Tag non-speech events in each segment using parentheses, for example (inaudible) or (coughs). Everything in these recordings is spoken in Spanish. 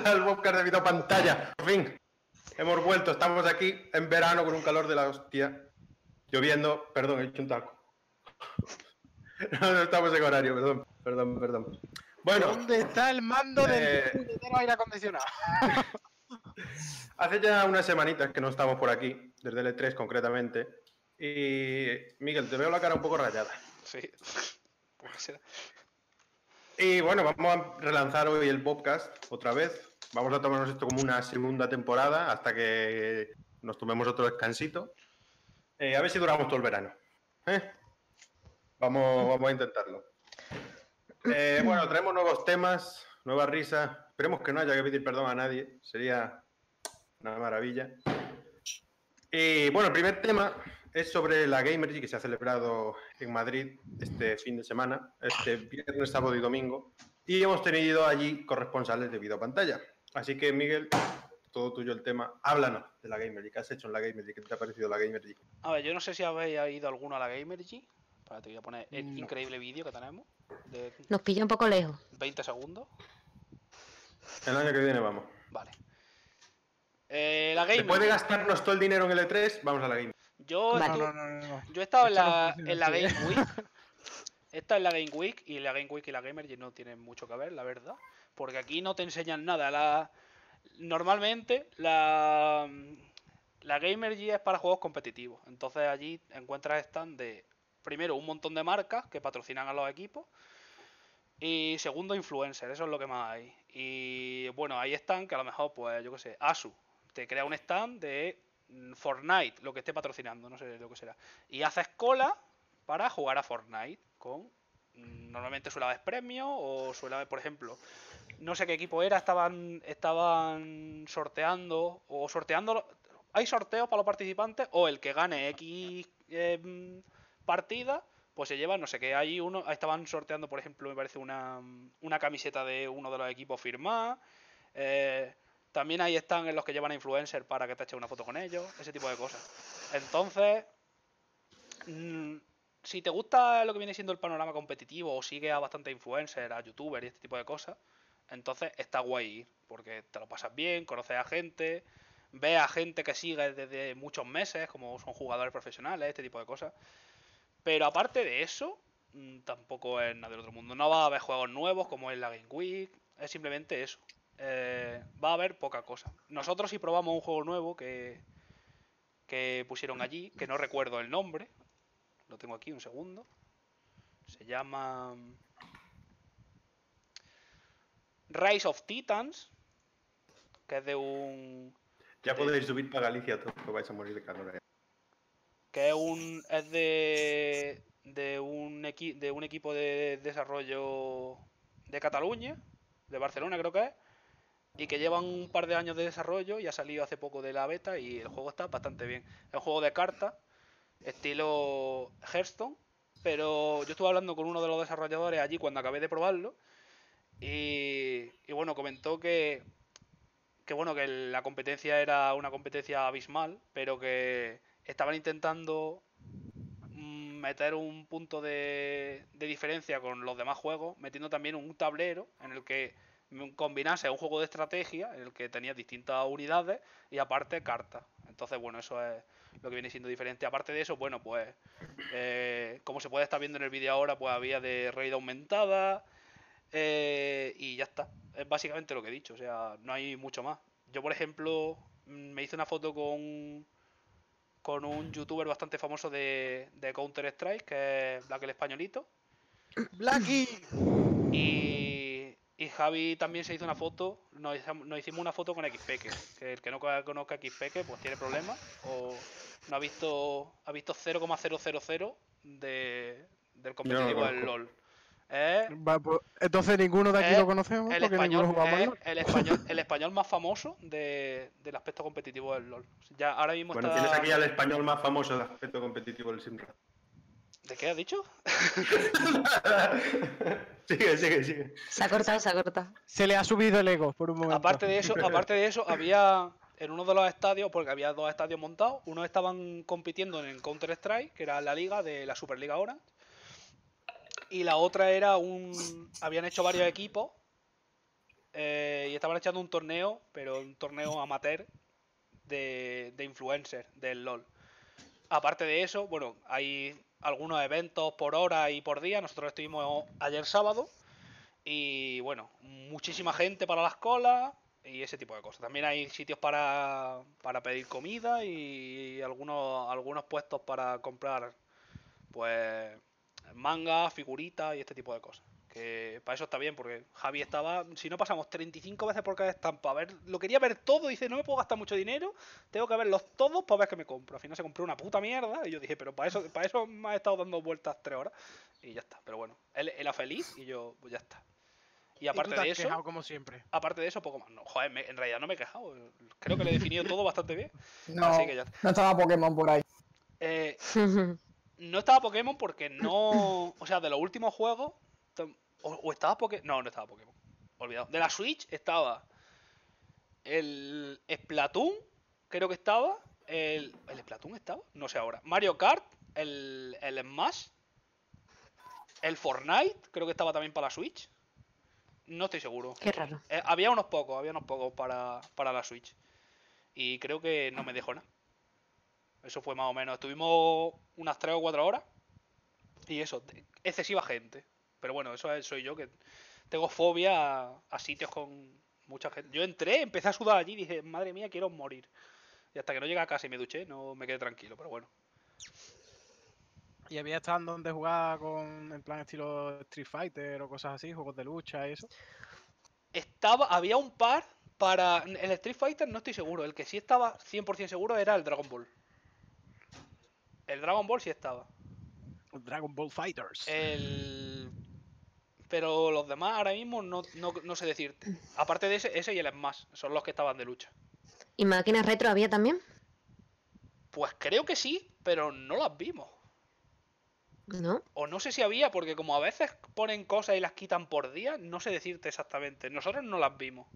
(laughs) al podcast de video pantalla. Por fin, hemos vuelto. Estamos aquí en verano con un calor de la hostia. Lloviendo, perdón, he hecho un taco. (laughs) No, no estamos en horario, perdón, perdón, perdón. Bueno, ¿Dónde está el mando eh, del puñetero aire acondicionado? (laughs) hace ya unas semanitas que no estamos por aquí, desde el E3 concretamente. Y Miguel, te veo la cara un poco rayada. Sí. Y bueno, vamos a relanzar hoy el podcast otra vez. Vamos a tomarnos esto como una segunda temporada hasta que nos tomemos otro descansito. Eh, a ver si duramos todo el verano. ¿eh? Vamos, vamos a intentarlo. Eh, bueno, traemos nuevos temas, nuevas risas. Esperemos que no haya que pedir perdón a nadie. Sería una maravilla. Y bueno, el primer tema es sobre la Gamergy que se ha celebrado en Madrid este fin de semana, este viernes, sábado y domingo. Y hemos tenido allí corresponsales de videopantalla. Así que, Miguel, todo tuyo el tema. Háblanos de la Gamergy. ¿Qué has hecho en la Gamergy? ¿Qué te ha parecido la Gamergy? A ver, yo no sé si habéis ido alguno a la Gamergy. Para te voy a poner el No. increíble vídeo que tenemos de Nos pilla un poco lejos. 20 segundos. El año que viene vamos. Vale. Eh, la Gamergy. Después de gastarnos todo el dinero en el E3, vamos a la Gamergy. Yo, Vale. No, estu- no, no, no, no. yo he estado en la, en la así, Game Week. Esta es la Game Week y la Game Week y la Gamergy no tienen mucho que ver, la verdad. Porque aquí no te enseñan nada. La... Normalmente la, la Gamergy es para juegos competitivos. Entonces allí encuentras stand de, primero, un montón de marcas que patrocinan a los equipos. Y segundo, influencers, eso es lo que más hay. Y bueno, ahí están que a lo mejor, pues yo qué sé, Asu te crea un stand de mm, Fortnite, lo que esté patrocinando, no sé lo que será. Y haces cola para jugar a Fortnite con mm, normalmente suele haber premios o suele haber, por ejemplo, no sé qué equipo era, estaban estaban sorteando o sorteando hay sorteos para los participantes o el que gane X eh, partida pues se lleva no sé qué hay uno estaban sorteando por ejemplo me parece una, una camiseta de uno de los equipos firmada eh, también ahí están los que llevan a influencers para que te eche una foto con ellos ese tipo de cosas. Entonces mm, si te gusta lo que viene siendo el panorama competitivo o sigue a bastante influencers, a youtubers y este tipo de cosas, entonces está guay ir, porque te lo pasas bien, conoces a gente, ves a gente que sigue desde muchos meses, como son jugadores profesionales, este tipo de cosas. Pero aparte de eso, mm, tampoco es nada del otro mundo. No va a haber juegos nuevos como es la Game Week, es simplemente eso. Eh, va a haber poca cosa. Nosotros sí probamos un juego nuevo que, que pusieron allí, que no recuerdo el nombre, lo tengo aquí un segundo. Se llama Rise of Titans, que es de un Ya podéis subir para Galicia todos, que vais a morir de calor. eh. que es un es de de un equi- de un equipo de desarrollo de Cataluña, de Barcelona creo que es, y que llevan un par de años de desarrollo y ha salido hace poco de la beta y el juego está bastante bien. Es un juego de cartas estilo Hearthstone, pero yo estuve hablando con uno de los desarrolladores allí cuando acabé de probarlo y, bueno, comentó que que bueno, que la competencia era una competencia abismal, pero que estaban intentando mm, meter un punto de, de diferencia con los demás juegos, metiendo también un tablero en el que combinase un juego de estrategia, en el que tenía distintas unidades y aparte cartas. Entonces, bueno, eso es lo que viene siendo diferente. Aparte de eso, bueno, pues eh, como se puede estar viendo en el vídeo ahora, pues había de raid aumentada eh, y ya está. Es básicamente lo que he dicho, o sea, no hay mucho más. Yo, por ejemplo, mm, me hice una foto con con un youtuber bastante famoso de, de Counter Strike, que es Black el Españolito. (coughs) ¡Blacky! Y, y Javi también se hizo una foto, nos, hicimos- nos hicimos una foto con XPeke, que el que no conozca XPeke pues tiene problemas o no ha visto ha visto 0,000 de, del competitivo del. LOL. Va, pues, entonces ninguno de aquí Eh, lo conocemos el español, el español, el español más famoso de, del aspecto competitivo del LOL. Ya ahora mismo Bueno, está... tienes aquí al español más famoso de aspecto competitivo del Simra. ¿De qué has dicho? (laughs) sigue, sigue, sigue. Se ha cortado, se ha cortado. Se le ha subido el ego por un momento. Aparte de eso, aparte de eso, había en uno de los estadios, porque había dos estadios montados, unos estaban compitiendo en el Counter Strike, que era la liga de la Superliga Orange, y la otra era un, habían hecho varios equipos eh, y estaban echando un torneo, pero un torneo amateur de, de influencers del LOL. Aparte de eso, bueno, hay algunos eventos por hora y por día. Nosotros estuvimos ayer sábado y bueno, muchísima gente para las colas y ese tipo de cosas. También hay sitios para, para pedir comida y algunos, algunos puestos para comprar pues manga, figuritas y este tipo de cosas. Que para eso está bien, porque Javi estaba, si no pasamos 35 veces por cada estampa, a ver, lo quería ver todo, dice, no me puedo gastar mucho dinero, tengo que verlos todos para ver qué me compro. Al final se compró una puta mierda y yo dije, pero para eso, para eso me ha estado dando vueltas tres horas y ya está. Pero bueno, él era feliz y yo, pues ya está. Y aparte tú te de eso, quejado como siempre. aparte de eso, poco más. No, joder, me- en realidad no me he quejado. Creo que lo he definido todo bastante bien. (laughs) No, Así que ya está. no estaba Pokémon por ahí. Eh, (laughs) no estaba Pokémon porque no. O sea, de los últimos juegos. o estaba Pokémon. No, no estaba Pokémon. Olvidado. De la Switch estaba. El Splatoon, creo que estaba. El, ¿El Splatoon estaba? No sé ahora. Mario Kart, el, el Smash. El Fortnite, creo que estaba también para la Switch. No estoy seguro. Qué raro. Eh, había unos pocos, había unos pocos para, para la Switch. Y creo que no me dejó nada. Eso fue más o menos. Estuvimos unas 3 o 4 horas. Y eso, excesiva gente. Pero bueno, eso es- soy yo que tengo fobia a, a sitios con mucha gente. Yo entré, empecé a sudar allí y dije, madre mía, quiero morir. Y hasta que no llegué a casa y me duché, no me quedé tranquilo, pero bueno. Y había estado donde jugar con, en plan estilo Street Fighter o cosas así, juegos de lucha y eso. Estaba, había un par para. El Street Fighter no estoy seguro. El que sí estaba 100% seguro era el Dragon Ball. El Dragon Ball sí estaba. Dragon Ball Fighters. El... Pero los demás ahora mismo no, no, no sé decirte. Aparte de ese, ese y el Smash, son los que estaban de lucha. ¿Y máquinas retro había también? Pues creo que sí, pero no las vimos. ¿No? O no sé si había, porque como a veces ponen cosas y las quitan por día, no sé decirte exactamente. Nosotros no las vimos.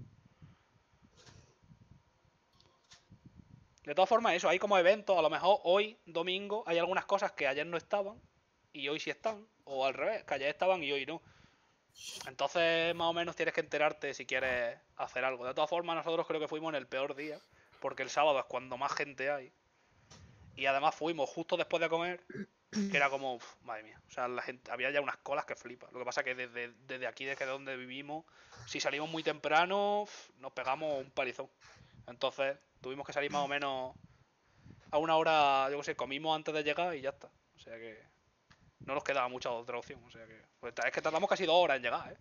De todas formas, eso, hay como eventos, a lo mejor hoy, domingo, hay algunas cosas que ayer no estaban y hoy sí están. O al revés, que ayer estaban y hoy no. Entonces, más o menos tienes que enterarte si quieres hacer algo. De todas formas, nosotros creo que fuimos en el peor día, porque el sábado es cuando más gente hay. Y además fuimos justo después de comer, que era como, uf, madre mía, o sea, la gente, había ya unas colas que flipa. Lo que pasa que desde, desde aquí, desde donde vivimos, si salimos muy temprano, nos pegamos un palizón. Entonces, tuvimos que salir más o menos a una hora, yo qué sé, comimos antes de llegar y ya está. O sea que no nos quedaba mucha otra opción. O sea que, pues, es que tardamos casi dos horas en llegar, ¿eh?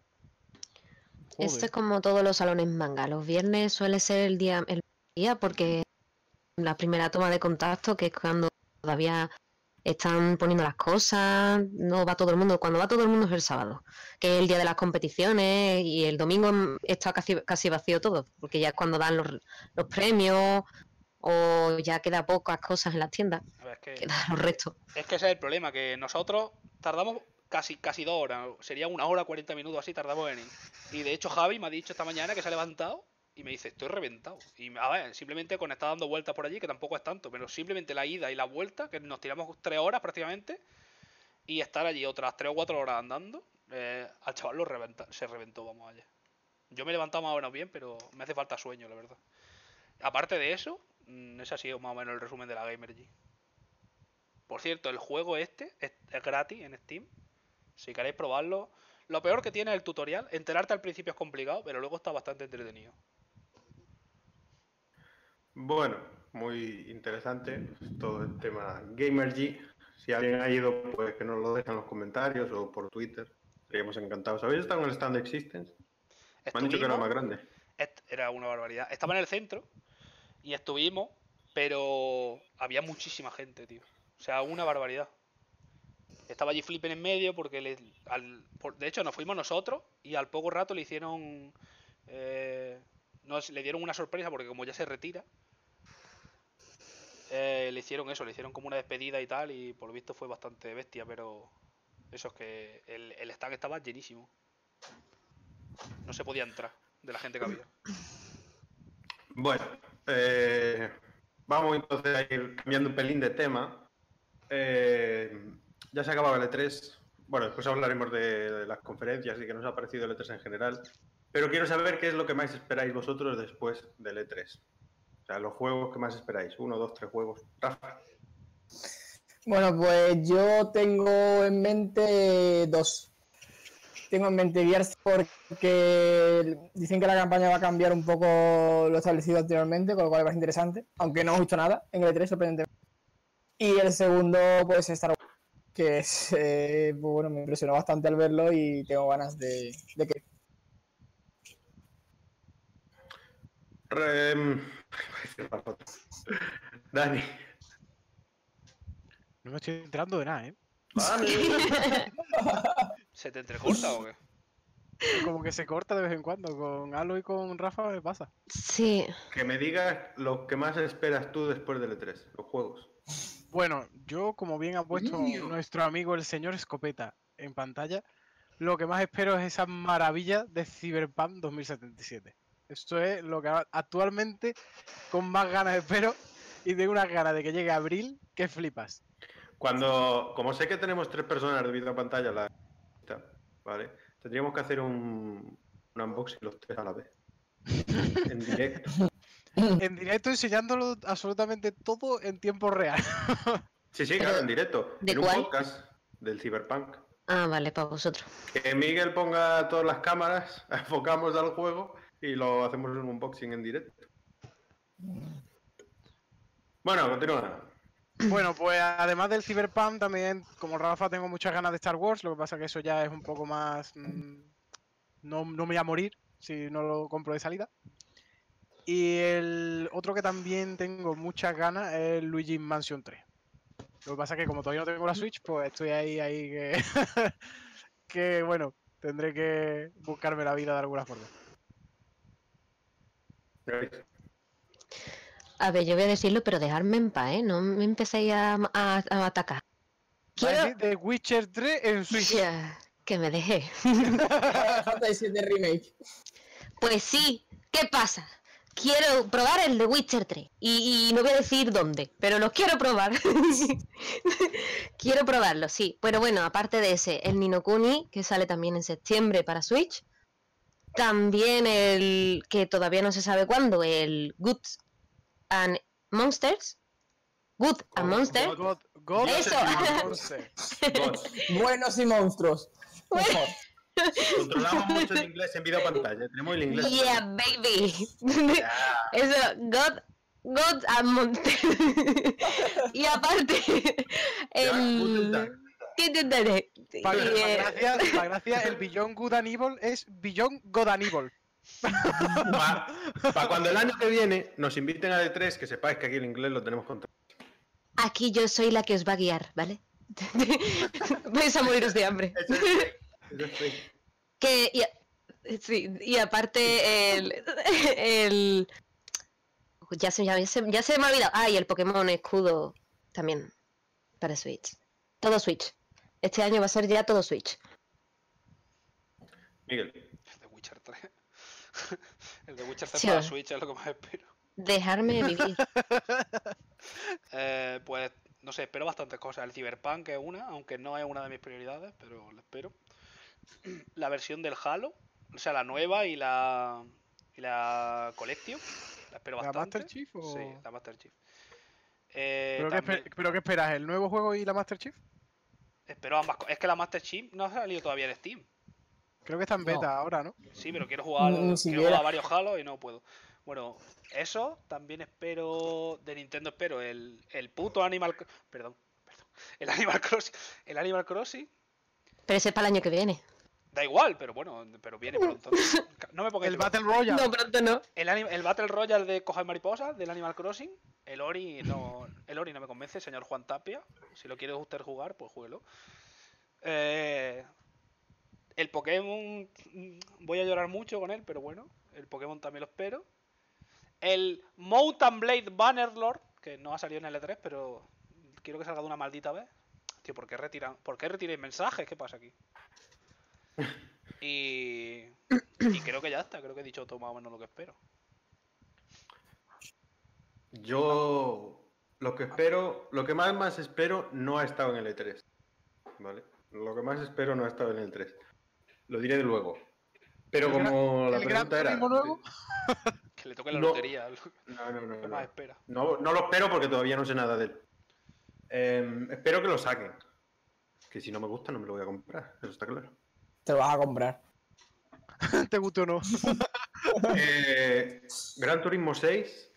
Esto Joder. es como todos los salones manga. Los viernes suele ser el día, el día porque la primera toma de contacto, que es cuando todavía están poniendo las cosas, no va todo el mundo. Cuando va todo el mundo es el sábado, que es el día de las competiciones y el domingo está casi, casi vacío todo, porque ya es cuando dan los, los premios o ya queda pocas cosas en las tiendas, es que, quedan los restos. es que ese es el problema, que nosotros tardamos casi, casi dos horas, sería una hora 40 minutos así tardamos en ir. Y de hecho Javi me ha dicho esta mañana que se ha levantado y me dice, estoy reventado. Y a ver, simplemente con estar dando vueltas por allí, que tampoco es tanto, pero simplemente la ida y la vuelta, que nos tiramos tres horas prácticamente, y estar allí otras tres o cuatro horas andando, eh, al chaval lo reventa, se reventó, vamos allá. Yo me he levantado más o menos bien, pero me hace falta sueño, la verdad. Aparte de eso, mm, ese ha sido más o menos el resumen de la Gamergy. Por cierto, el juego este es, es gratis en Steam. Si queréis probarlo. Lo peor que tiene es el tutorial. Enterarte al principio es complicado, pero luego está bastante entretenido. Bueno, muy interesante todo el tema Gamergy. Si alguien ha ido, pues que nos lo deje en los comentarios o por Twitter. Seríamos encantados. ¿Habéis estado en el stand Existence? Me han dicho que era más grande. Era una barbaridad. Estaba en el centro y estuvimos, pero había muchísima gente, tío. O sea, una barbaridad. Estaba allí Flippen en medio porque le- al- por- de hecho nos fuimos nosotros y al poco rato le hicieron eh, nos, le dieron una sorpresa porque como ya se retira eh, le hicieron eso, le hicieron como una despedida y tal y por lo visto fue bastante bestia, pero eso es que el, el estaba llenísimo. No se podía entrar de la gente que había. Bueno, eh, vamos entonces a ir cambiando un pelín de tema. Eh, ya se acababa el E3. Bueno, después hablaremos de, de las conferencias y que nos ha parecido el E3 en general. Pero quiero saber qué es lo que más esperáis vosotros después del E3. O sea, los juegos que más esperáis. Uno, dos, tres juegos. Rafa. Bueno, pues yo tengo en mente dos. Tengo en mente Gears porque dicen que la campaña va a cambiar un poco lo establecido anteriormente, con lo cual es más interesante, aunque no he visto nada en el E3, sorprendentemente. Y el segundo, pues Star Wars, que es, eh, pues, bueno, me impresionó bastante al verlo y tengo ganas de, de que... Re- Dani. No me estoy enterando de nada, ¿eh? (laughs) ¿Se te entrecorta o qué? Como que se corta de vez en cuando. Con Alo y con Rafa me pasa. Sí, Que me digas lo que más esperas tú después del E3, los juegos. Bueno, yo, como bien ha puesto nuestro amigo el señor Escopeta en pantalla, lo que más espero es esa maravilla de Cyberpunk 2077. Esto es lo que actualmente con más ganas espero y tengo unas ganas de que llegue abril que flipas. Cuando, como sé que tenemos tres personas debido a pantalla, la ¿vale? Tendríamos que hacer un, un unboxing los tres a la vez. (laughs) En directo. En directo enseñándolo absolutamente todo en tiempo real. Sí, sí, claro, en directo. ¿de en un podcast del Cyberpunk. ah, vale, para vosotros. Que Miguel ponga todas las cámaras, (laughs) enfocamos al juego y lo hacemos en un unboxing en directo. Bueno, continúa. Bueno, pues además del Cyberpunk, también, como Rafa, tengo muchas ganas de Star Wars. Lo que pasa que eso ya es un poco más. mm, no, no me voy a morir si no lo compro de salida. Y el otro que también tengo muchas ganas es Luigi Mansion 3. Lo que pasa que como todavía no tengo la Switch, pues estoy ahí, ahí que. (laughs) que bueno, tendré que buscarme la vida de alguna forma. A ver, yo voy a decirlo, pero dejarme en paz, ¿eh? No me empecéis a, a- a atacar. Quiero... The Witcher 3 en Switch. Que me dejé. (laughs) Remake. Pues sí, ¿qué pasa? Quiero probar el de Witcher 3. Y, y no voy a decir dónde, pero los quiero probar. (laughs) quiero probarlo, sí. Pero bueno, aparte de ese, el Nino Kuni, que sale también en septiembre para Switch. También el que todavía no se sabe cuándo, el Goods and Monsters. Good and Monsters. God, God Eso. Monster. Bots. (laughs) Buenos y monstruos. Mejor. Controlamos mucho el inglés en video pantalla. Tenemos el inglés. Yeah, baby. Ya. Eso, God, God and Monster. (laughs) y aparte, el. ¿Qué Para Y, eh, gracia, (laughs) pa' gracia, el Beyond Good and Evil es Beyond God and Evil. Para (laughs) cuando el año que viene nos inviten a E3, que sepáis que aquí el inglés lo tenemos controlado. Aquí yo soy la que os va a guiar, ¿vale? (laughs) Vais a moriros de hambre. Eso es fake, eso es fake. Que, y, a- sí, y aparte el, el ya se, ya, se, ya se me ha olvidado. Ah, y el Pokémon Escudo también para Switch. Todo Switch. Este año va a ser ya todo Switch. Miguel. El de Witcher 3. (laughs) El de Witcher 3 Sí, para. Switch es lo que más espero. Dejarme vivir. (laughs) Eh, pues no sé, espero bastantes cosas. El Cyberpunk es una, aunque no es una de mis prioridades, pero la espero. (clears throat) La versión del Halo, o sea, la nueva y la y la Collection, la espero ¿La bastante. Master Chief o...? Sí, la Master Chief. Eh, ¿Pero, también ¿Pero qué esperas? ¿El nuevo juego y la Master Chief? Espero ambas cosas. Es que la Master Chief no ha salido todavía en Steam. Creo que está en beta No. ahora, ¿no? Sí, pero quiero jugar, quiero jugar a varios Halo y no puedo. Bueno, eso también espero de Nintendo espero el, el puto Animal perdón, perdón. El Animal Crossing, el Animal Crossing Pero ese es para el año que viene. Da igual, pero bueno, pero viene pronto. No me pongáis El. Battle Royale. No, pronto no. el, el Battle Royale de Coger Mariposas del Animal Crossing, el Ori no el Ori no me convence, señor Juan Tapia. Si lo quiere usted jugar, pues jueguelo. Eh, el Pokémon mm, voy a llorar mucho con él, pero bueno, el Pokémon también lo espero. El Mountain Blade Bannerlord, que no ha salido en el E3, pero quiero que salga de una maldita vez. Tío, ¿por qué retiran? ¿Por qué mensajes? ¿Qué pasa aquí? Y, y creo que ya está, creo que he dicho todo más o menos lo que espero. Yo lo que espero, lo que más más espero no ha estado en el E3. ¿Vale? Lo que más espero no ha estado en el E3. Lo diré luego. Pero ¿El gran- como la el Gran pregunta era. Nuevo? (laughs) Que le toque la No. lotería. No, no, no, ¿Qué no. más espera? No, no lo espero porque todavía no sé nada de él. Eh, espero que lo saquen. Que si no me gusta no me lo voy a comprar, eso está claro. Te lo vas a comprar. (laughs) ¿Te gustó o no? (laughs) Eh, Gran Turismo 6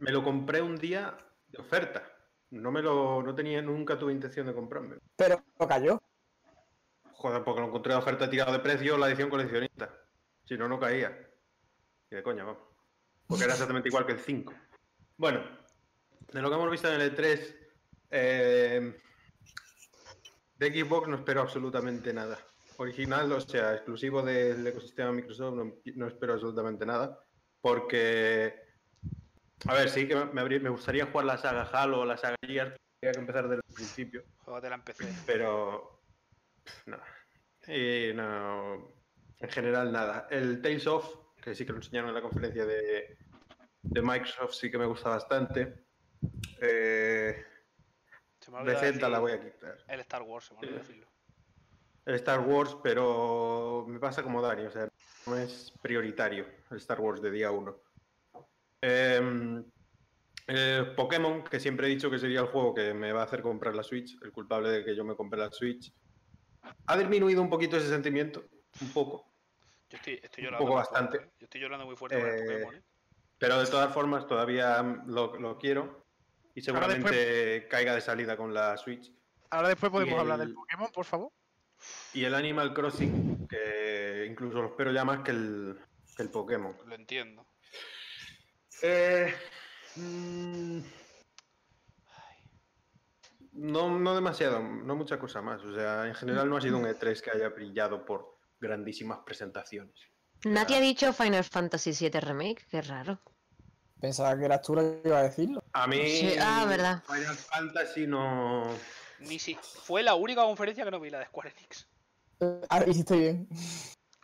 me lo compré un día de oferta. No me lo no tenía nunca tuve intención de comprarme. Pero lo cayó. Joder, porque lo encontré de oferta tirado de precio la edición coleccionista. Si no, no caía. Y de coña, vamos. Porque era exactamente igual que el 5. Bueno, de lo que hemos visto en el E3, eh, de Xbox no espero absolutamente nada. Original, o sea, exclusivo del ecosistema Microsoft, no, no espero absolutamente nada. Porque, a ver, sí que me, habría- me gustaría jugar la saga Halo o la saga Gears. Tendría que empezar desde el principio. Juegatela en PC. Pero. No. Y no. En general, nada. El Tales of, que sí que lo enseñaron en la conferencia de, de Microsoft, sí que me gusta bastante. Eh, Se me la voy a quitar. El Star Wars, se me ha olvidado decirlo. El Star Wars, pero me pasa como Dani, o sea, no es prioritario el Star Wars de día 1. Pokémon, que siempre he dicho que sería el juego que me va a hacer comprar la Switch, el culpable de que yo me compre la Switch. Ha disminuido un poquito ese sentimiento, un poco, Yo estoy, estoy Un llorando. poco muy bastante. fuerte, ¿eh? Yo estoy llorando muy fuerte con el Eh, Pokémon, ¿eh? pero de todas formas todavía lo, lo quiero y seguramente caiga de salida con la Switch. Ahora después podemos hablar el- del Pokémon, por favor. Y el Animal Crossing, que incluso lo espero ya más que el, que el Pokémon. Lo entiendo. Eh, mm, no, no demasiado, no mucha cosa más. O sea, en general no ha sido un E3 que haya brillado por grandísimas presentaciones. Nadie ha dicho Final Fantasy VII Remake, qué raro. Pensaba que eras tú la que iba a decirlo. A mí, Sí, ah, verdad. Final Fantasy no. Ni si fue la única conferencia que no vi, la de Square Enix. Ah, hiciste bien.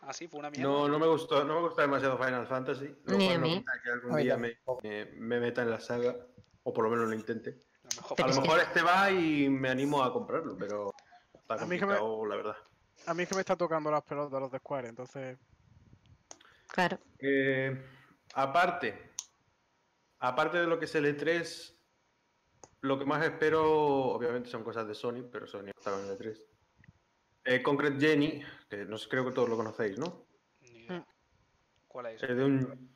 Ah, sí, fue una mierda. No, no me gustó, no me gusta demasiado Final Fantasy. lo Ni cual a no mí. quita que algún día me, me- me meta en la saga, o por lo menos lo intente. La mejor Pero A es lo que- mejor este va y me animo a comprarlo, pero está A mí que me- complicado, la verdad. A mí es que me está tocando las pelotas los de Square, entonces. Claro. Eh, aparte, aparte de lo que es el E3, lo que más espero, obviamente son cosas de Sony, pero Sony no estaba en el E3. Eh, Concrete Jenny, que no sé, creo que todos lo conocéis, ¿no? Ni idea. Mm. ¿Cuál es? Es de un,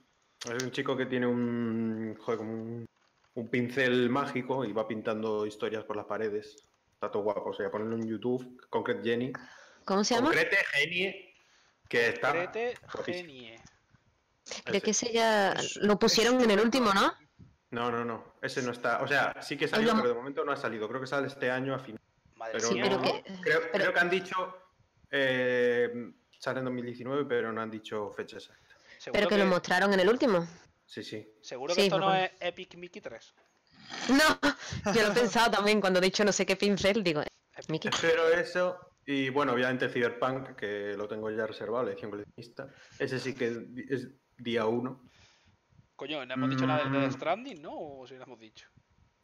es de un chico que tiene un, joder, como un, un pincel mágico y va pintando historias por las paredes. Está todo guapo, o sea, ponerlo en YouTube, Concrete Jenny. ¿Cómo se llama? Concrete Genie, que está... Crete guapísimo. Genie. Creo que Ese. ya lo pusieron en el último, ¿no? No, no, no. Ese no está. O sea, sí que salió, pero de momento no ha salido. Creo que sale este año a final. Madre Pero Sí, mía. no. pero que- creo, pero- creo que han dicho. eh, sale en 2019, pero no han dicho fecha exacta. Pero que lo mostraron en el último. Sí, sí. Seguro que Sí, esto no es Epic Mickey 3. No, yo lo he pensado también cuando he dicho no sé qué pincel, digo, Epic. Mickey. Espero eso. Y bueno, obviamente Cyberpunk, que lo tengo ya reservado, la edición coleccionista. Ese sí que es día uno. Coño, no hemos dicho nada de Mm. Stranding, ¿no? O si lo hemos dicho.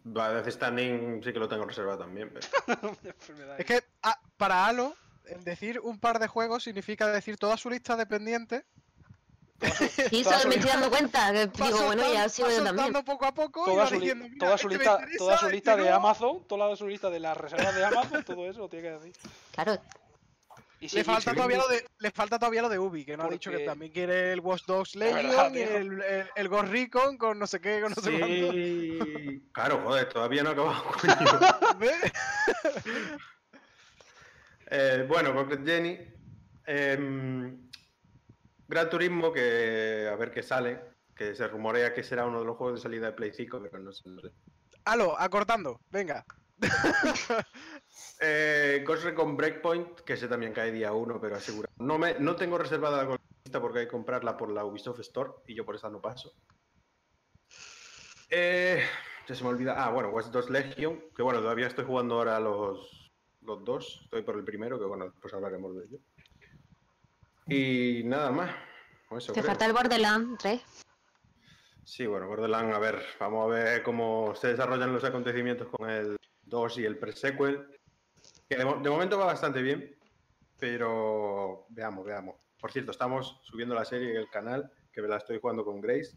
Va, Death Standing sí que lo tengo reservado también. pero-. (laughs) Es que ah, para Halo, el decir un par de juegos significa decir toda su lista de pendientes. Y su me estoy dando cuenta, que digo, bueno, ya sigo yo también. poco a poco y toda va su, diciendo, "Mira, toda su este lista, interesa, toda su lista de no". Amazon, toda su lista de las reservas de Amazon, todo eso lo tiene que decir. Claro, Y si- Le y falta, si- todavía lo de, le falta todavía lo de Ubi, que no ha dicho que también quiere el Watch Dogs verdad, Legion y el, el, el Ghost Recon con no sé qué, con no sé cuánto. Sí. Claro, joder, todavía no he acabado. (laughs) (laughs) Eh, bueno, Concrete Jenny. em, Gran Turismo, que a ver qué sale. Que se rumorea que será uno de los juegos de salida de Play 5, pero no sé. no sé. Acortando, venga. (laughs) Eh, Ghost Recon Breakpoint, que ese también cae día 1, pero asegurado. No, me, no tengo reservada la coleccionista porque hay que comprarla por la Ubisoft Store y yo por esa no paso. Eh, ya se me olvida. Ah, bueno, Watch Dogs Legion, que bueno, todavía estoy jugando ahora los, los dos. Estoy por el primero, que bueno, después hablaremos de ello. Y nada más. Eso te creo. falta el Borderlands 3. Sí, bueno, Borderlands, a ver, vamos a ver cómo se desarrollan los acontecimientos con el 2 y el pre-sequel. Que de, mo- de momento va bastante bien, pero veamos, veamos. Por cierto, estamos subiendo la serie en el canal, que me la estoy jugando con Grace.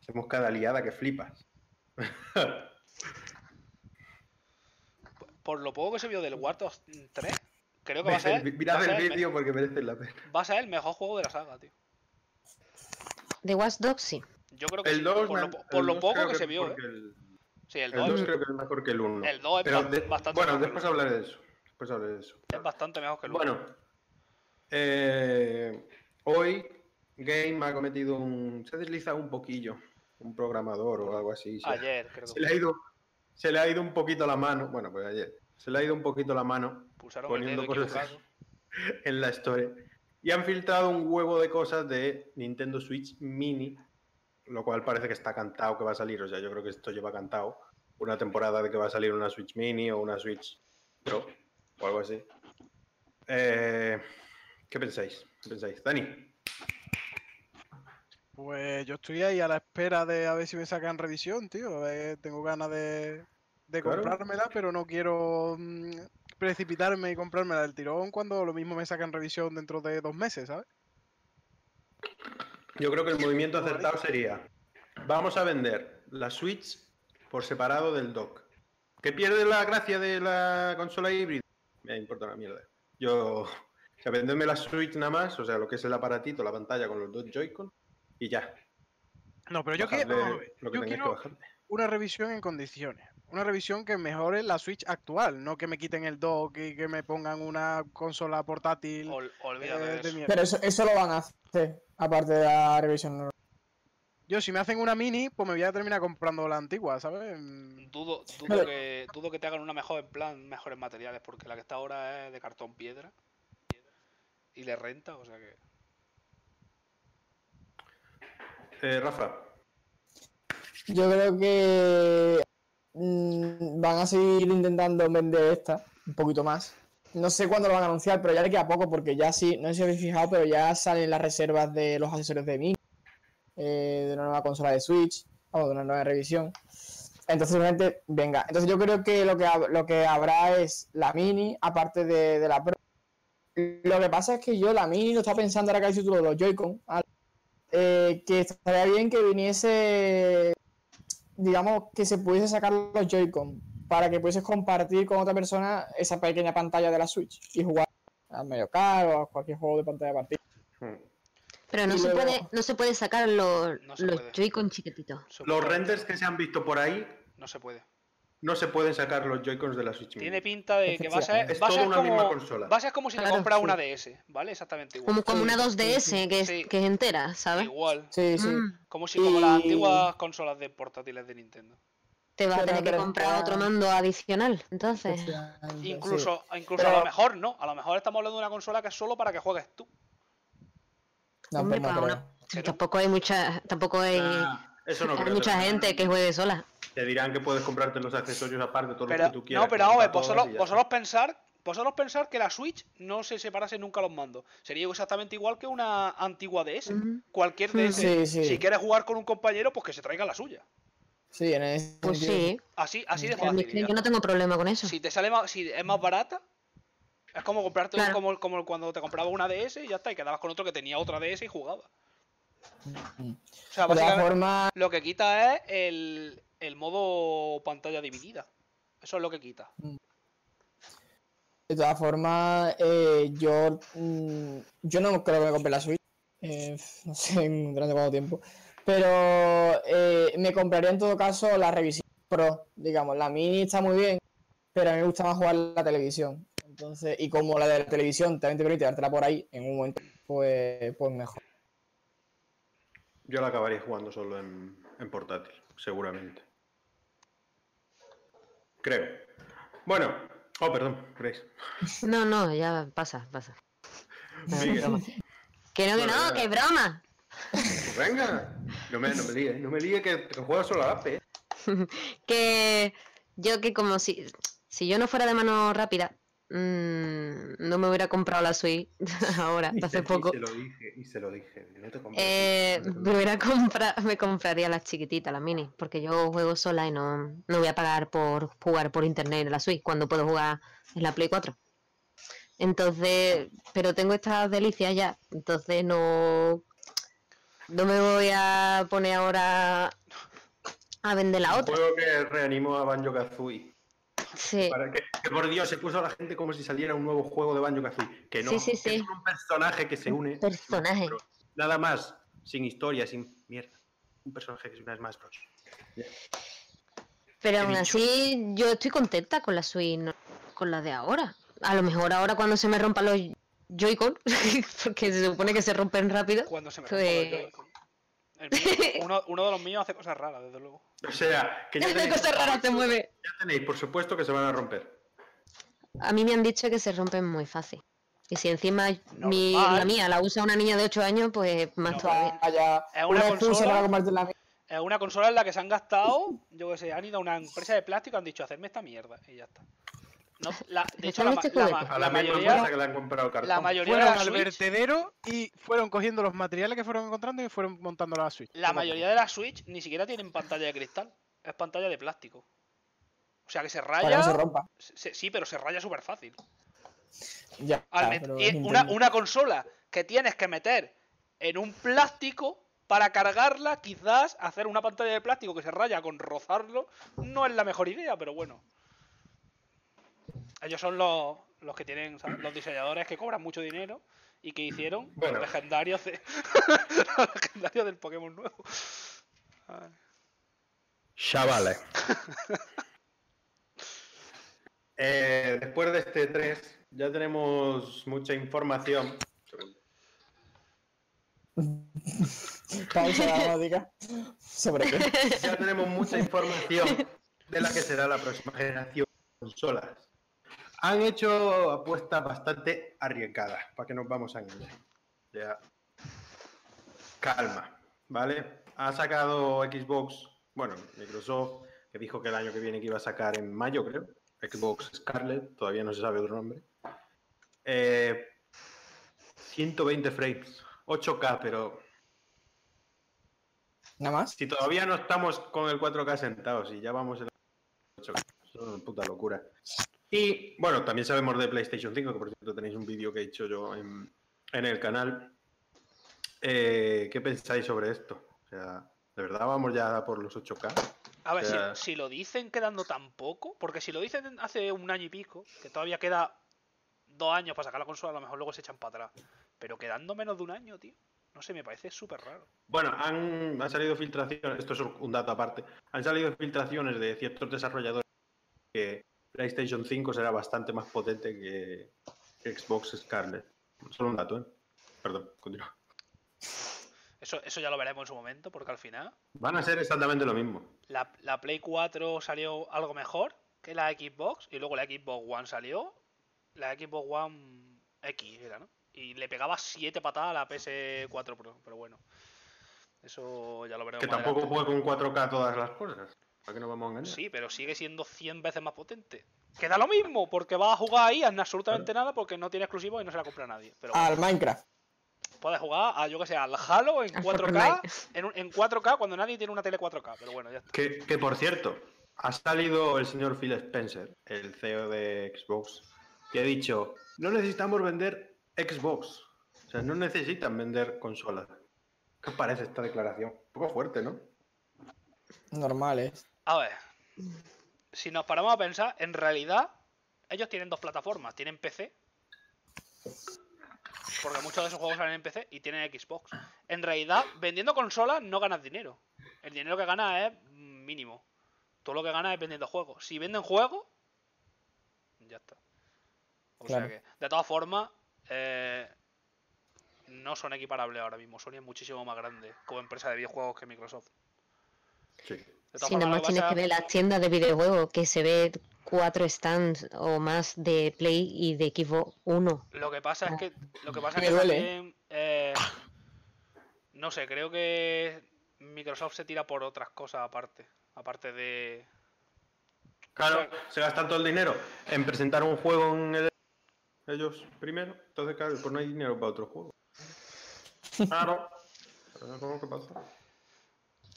Hacemos cada liada que flipas. Por lo poco que se vio del War Dogs 3, creo que va a ser, Mirad el vídeo porque merece la pena. va a ser el mejor juego de la saga, tío. De Watch Dogs sí. Yo creo que El sí, 2, por lo, po- por lo poco que, se vio, ¿eh? El, Sí, el el 2 2 creo que es mejor que el 1. el 2 es Pero de- bastante bueno, mejor después el hablaré de eso. Después hablaré de eso. es bastante mejor que el 1. Bueno, eh, hoy Game ha cometido un. Se ha deslizado un poquillo. Un programador o algo así. Se, Ayer, creo se que le ha ido. Se le ha ido un poquito la mano. Bueno, pues ayer. Se le ha ido un poquito la mano pulsaron el poniendo cosas (laughs) en la Store. Y han filtrado un huevo de cosas de Nintendo Switch Mini. Lo cual parece que está cantado que va a salir. O sea, yo creo que esto lleva cantado. Una temporada de que va a salir una Switch Mini o una Switch Pro o algo así. Eh, ¿Qué pensáis? ¿Qué pensáis? Dani. Pues yo estoy ahí a la espera de a ver si me sacan revisión, tío. Tengo ganas de, de Claro. comprármela, pero no quiero mm, precipitarme y comprármela del tirón cuando lo mismo me sacan revisión dentro de dos meses, ¿sabes? Yo creo que el movimiento acertado sería, vamos a vender la Switch por separado del dock. ¿Que pierde la gracia de la consola híbrida? Me importa una mierda. Yo, o sea, venderme la Switch nada más, o sea, lo que es el aparatito, la pantalla con los dos Joy-Con y ya. No, pero yo lo que yo que quiero una revisión en condiciones. Una revisión que mejore la Switch actual, no que me quiten el dock y que me pongan una consola portátil Ol- eh, olvídate de de eso. Pero eso, eso lo van a hacer, aparte de la revisión normal. Yo, si me hacen una mini, pues me voy a terminar comprando la antigua, ¿sabes? Dudo, dudo, Pero- que, dudo que te hagan una mejor en plan, mejores materiales, porque la que está ahora es de cartón piedra. Y le renta, o sea que. Eh, Rafa, Yo creo que mm, van a seguir intentando vender esta un poquito más. No sé cuándo lo van a anunciar, pero ya le queda poco porque ya sí, no sé si habéis fijado, pero ya salen las reservas de los accesorios de Mini, eh, de una nueva consola de Switch, o de una nueva revisión. Entonces, realmente, venga. Entonces, yo creo que lo que, lo que habrá es la Mini, aparte de, de la Pro. Lo que pasa es que yo la Mini lo estaba pensando ahora que hay título de los Joy-Con, eh, que estaría bien que viniese digamos, que se pudiese sacar los Joy-Con para que pudieses compartir con otra persona esa pequeña pantalla de la Switch y jugar a Mario Kart o a cualquier juego de pantalla partida. hmm. Pero no Y se luego- puede, no se puede sacar los, No los. Joy-Con chiquititos. los renders que se han visto por ahí No se puede. no se pueden sacar los Joy-Cons de la Switch. Tiene pinta de que va a ser. Es Va toda una misma consola. va a ser como si te Claro, compras sí. una DS, ¿vale? Exactamente igual. Como, una sí, 2DS que es, Sí. que es entera, ¿sabes? Igual. Sí, sí. Mm, Como si como las antiguas consolas de portátiles de Nintendo. Te vas a Pero- tener que pero comprar está- otro mando adicional, entonces. Efectivamente, sí. Incluso, incluso a Pero- lo mejor no. A lo mejor estamos hablando de una consola que es solo para que juegues tú. No, Hombre, pues no para creo. una- Pero- Tampoco hay mucha, tampoco hay, Ah, eso no hay creo. mucha te- gente que juegue sola. Te dirán que puedes comprarte los accesorios aparte, todos Pero, los que tú quieras. no, pero vosotros, pensar, vosotros pensar que la Switch no se separase nunca los mandos. Sería exactamente igual que una antigua DS. Ujú. Cualquier Mm. DS. Sí, sí. Si quieres jugar con un compañero, pues que se traiga la suya. Sí, en ese Pues sentido. sí, Así, así de fácil. yo no tengo problema con eso. Si te sale más, si es más barata, es como comprarte un- Claro. como, como cuando te comprabas una DS y ya está, y quedabas con otro que tenía otra DS y jugabas. Mm. O sea, De todas básicamente formas, lo que quita es el, el modo pantalla dividida. Eso es lo que quita. de todas formas, eh, yo, mm, yo no creo que me compre la Switch. eh, (laughs) no sé en durante cuánto tiempo. Pero eh, me compraría en todo caso la revisión Pro. Digamos, la Mini está muy bien, pero a mí me gusta más jugar la televisión. Entonces, y como la de la televisión también te permite dártela por ahí en un momento, pues, pues mejor. Yo la acabaría jugando solo en, en portátil, seguramente. Creo. Bueno. Oh, perdón, Grace. No, no, ya pasa, pasa. No. Que no, que no, que es broma. Pues venga. No me, no me no me que, que juegas solo a la AP. ¿eh? Que yo que como si, si yo no fuera de mano rápida, mm, no me hubiera comprado la Switch (laughs) ahora, Y hace se- poco. Y se lo dije, y se lo dije. No te compres Eh, Switch, no te me hubiera compra, me compraría las chiquititas, las mini, porque yo juego sola y no, no voy a pagar por jugar por internet en la Switch cuando puedo jugar en la Play 4. Entonces, pero tengo estas delicias ya, entonces no, no me voy a poner ahora a vender la Un otra. juego que reanimó a Banjo Kazooie. Sí, Para que, que por Dios se puso a la gente como si saliera un nuevo juego de Banjo Kazooie. Que no, Sí, sí, sí. es un personaje que se une. personaje. Pero nada más, sin historia, sin mierda. Un personaje que es una Smash Bros. Pero He aún dicho. así, yo estoy contenta con la Switch, no con la de ahora. A lo mejor ahora cuando se me rompan los Joy-Con, (laughs) porque se supone que se rompen rápido. Cuando se me Pues-. El mío- (laughs) uno, uno de los míos hace cosas raras, desde luego. O sea, que ya (laughs) Qué tenéis, cosa rara se mueve. ya tenéis, por supuesto, que se van a romper. A mí me han dicho que se rompen muy fácil. Y si encima mi, la mía la usa una niña de 8 años, pues más No, todavía. Vaya, Es una consola-. Es una consola en la que se han gastado, yo que sé, han ido a una empresa de plástico y han dicho, hacerme esta mierda. Y ya está. No, la- de hecho, la, Exactamente, la la la, misma mayoría, empresa que le han comprado cartón. la mayoría Fueron al vertedero y fueron cogiendo los materiales que fueron encontrando y fueron montando la Switch. la mayoría de las Switch ni siquiera tienen pantalla de cristal, es pantalla de plástico. O sea que se Para que raya. se rompa. se- sí, pero se raya súper fácil. Ya, Al una, una consola que tienes que meter en un plástico para cargarla, quizás hacer una pantalla de plástico que se raya con rozarlo, no es la mejor idea, pero bueno. Ellos son los, los que tienen, ¿sabes? los diseñadores que cobran mucho dinero y que hicieron Bueno. los legendarios, de- (laughs) los legendarios del Pokémon nuevo. Chavales. (laughs) Eh, después de este 3, ya tenemos mucha información. ¿Sobre qué? Ya tenemos mucha información de la que será la próxima generación de consolas. Han hecho apuestas bastante arriesgadas, para que nos vamos a engañar. Ya. Calma, ¿vale? Ha sacado Xbox, bueno, Microsoft, que dijo que el año que viene que iba a sacar en mayo, creo. Xbox Scarlet, todavía no se sabe otro nombre. Eh, 120 frames, 8K, pero Nada más. si todavía no estamos con el 4K sentados y ya vamos en el 8K, eso es una puta locura. Y bueno, también sabemos de PlayStation 5, que por cierto tenéis un vídeo que he hecho yo en, en el canal. Eh, ¿Qué pensáis sobre esto? O sea, ¿de verdad vamos ya por los 8K? A ver, O sea- si, si lo dicen quedando tan poco, porque si lo dicen hace un año y pico, que todavía queda dos años para sacar la consola, a lo mejor luego se echan para atrás. Pero quedando menos de un año, tío. No sé, me parece súper raro. Bueno, han, han salido filtraciones, esto es un dato aparte, han salido filtraciones de ciertos desarrolladores que PlayStation 5 será bastante más potente que que Xbox Scarlet. Solo un dato, ¿eh? Perdón, continúa. Eso, eso ya lo veremos en su momento, porque al final Van a ser exactamente lo mismo. la, la Play 4 salió algo mejor que la Xbox y luego la Xbox One salió. La Xbox One X era, ¿no? Y le pegaba 7 patadas a la PS4 Pro, pero bueno. Eso ya lo veremos. Que más tampoco adelante. con 4K todas las cosas. ¿Para qué nos vamos a engañar? Sí, pero sigue siendo 100 veces más potente. Queda lo mismo, porque vas a jugar ahí en absolutamente nada porque no tiene exclusivo y no se la compra nadie. Pero bueno, Al Minecraft. puedes jugar a, yo que sé, al Halo en Al 4K, Fortnite. en, un- en 4K cuando nadie tiene una tele 4K. Pero bueno, ya está. Que, que, por cierto, ha salido el señor Phil Spencer, el CEO de Xbox, que ha dicho, no necesitamos vender Xbox. O sea, no necesitan vender consolas. ¿Qué os parece esta declaración? Un poco fuerte, ¿no? Normal, ¿eh? A ver, si nos paramos a pensar, en realidad ellos tienen dos plataformas. Tienen PC, porque muchos de esos juegos salen en PC, y tienen Xbox. En realidad, vendiendo consolas no ganas dinero. El dinero que ganas es mínimo. Todo lo que ganas es vendiendo juegos. Si venden juegos, ya está. O Claro. sea que, de todas formas, eh, no son equiparables ahora mismo. Sony es muchísimo más grande como empresa de videojuegos que Microsoft. Sí. Si nada más tienes que ver las tiendas de videojuegos, que se ve cuatro stands o más de Play y de Xbox 1. Lo que pasa es que lo que pasa es que duele, también, eh, no sé, creo que Microsoft se tira por otras cosas aparte, aparte de Claro, se gastan todo el dinero en presentar un juego en el- ellos primero. Entonces, claro, pues no hay dinero para otro juego. Claro. ¿Cómo que pasa?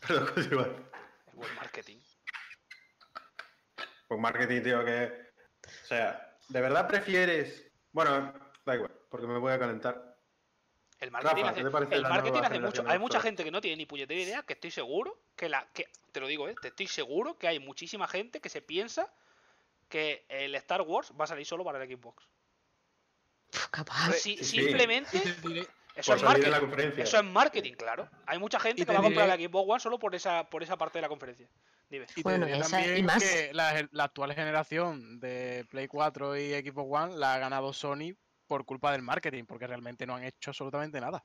(laughs) Perdón, buen marketing. Pues marketing, tío, que. O sea, ¿de verdad prefieres Bueno, da igual, porque me voy a calentar. El marketing, Rafa, hace, ¿qué te parece el marketing hace mucho. Hay mucha gente que no tiene ni puñetera idea, que estoy seguro que la. que Te lo digo, ¿eh? Te estoy seguro que hay muchísima gente que se piensa que el Star Wars va a salir solo para el Xbox. Capaz. Si- sí, sí. simplemente. Eso Por es, la marketing, conferencia. eso es marketing, claro. Hay mucha gente Y que va a comprar diré- la Xbox One solo por esa, por esa parte de la conferencia. Dime. Y te Bueno, diré esa y también más. que la, la actual generación de Play 4 y Xbox One la ha ganado Sony por culpa del marketing, porque realmente no han hecho absolutamente nada.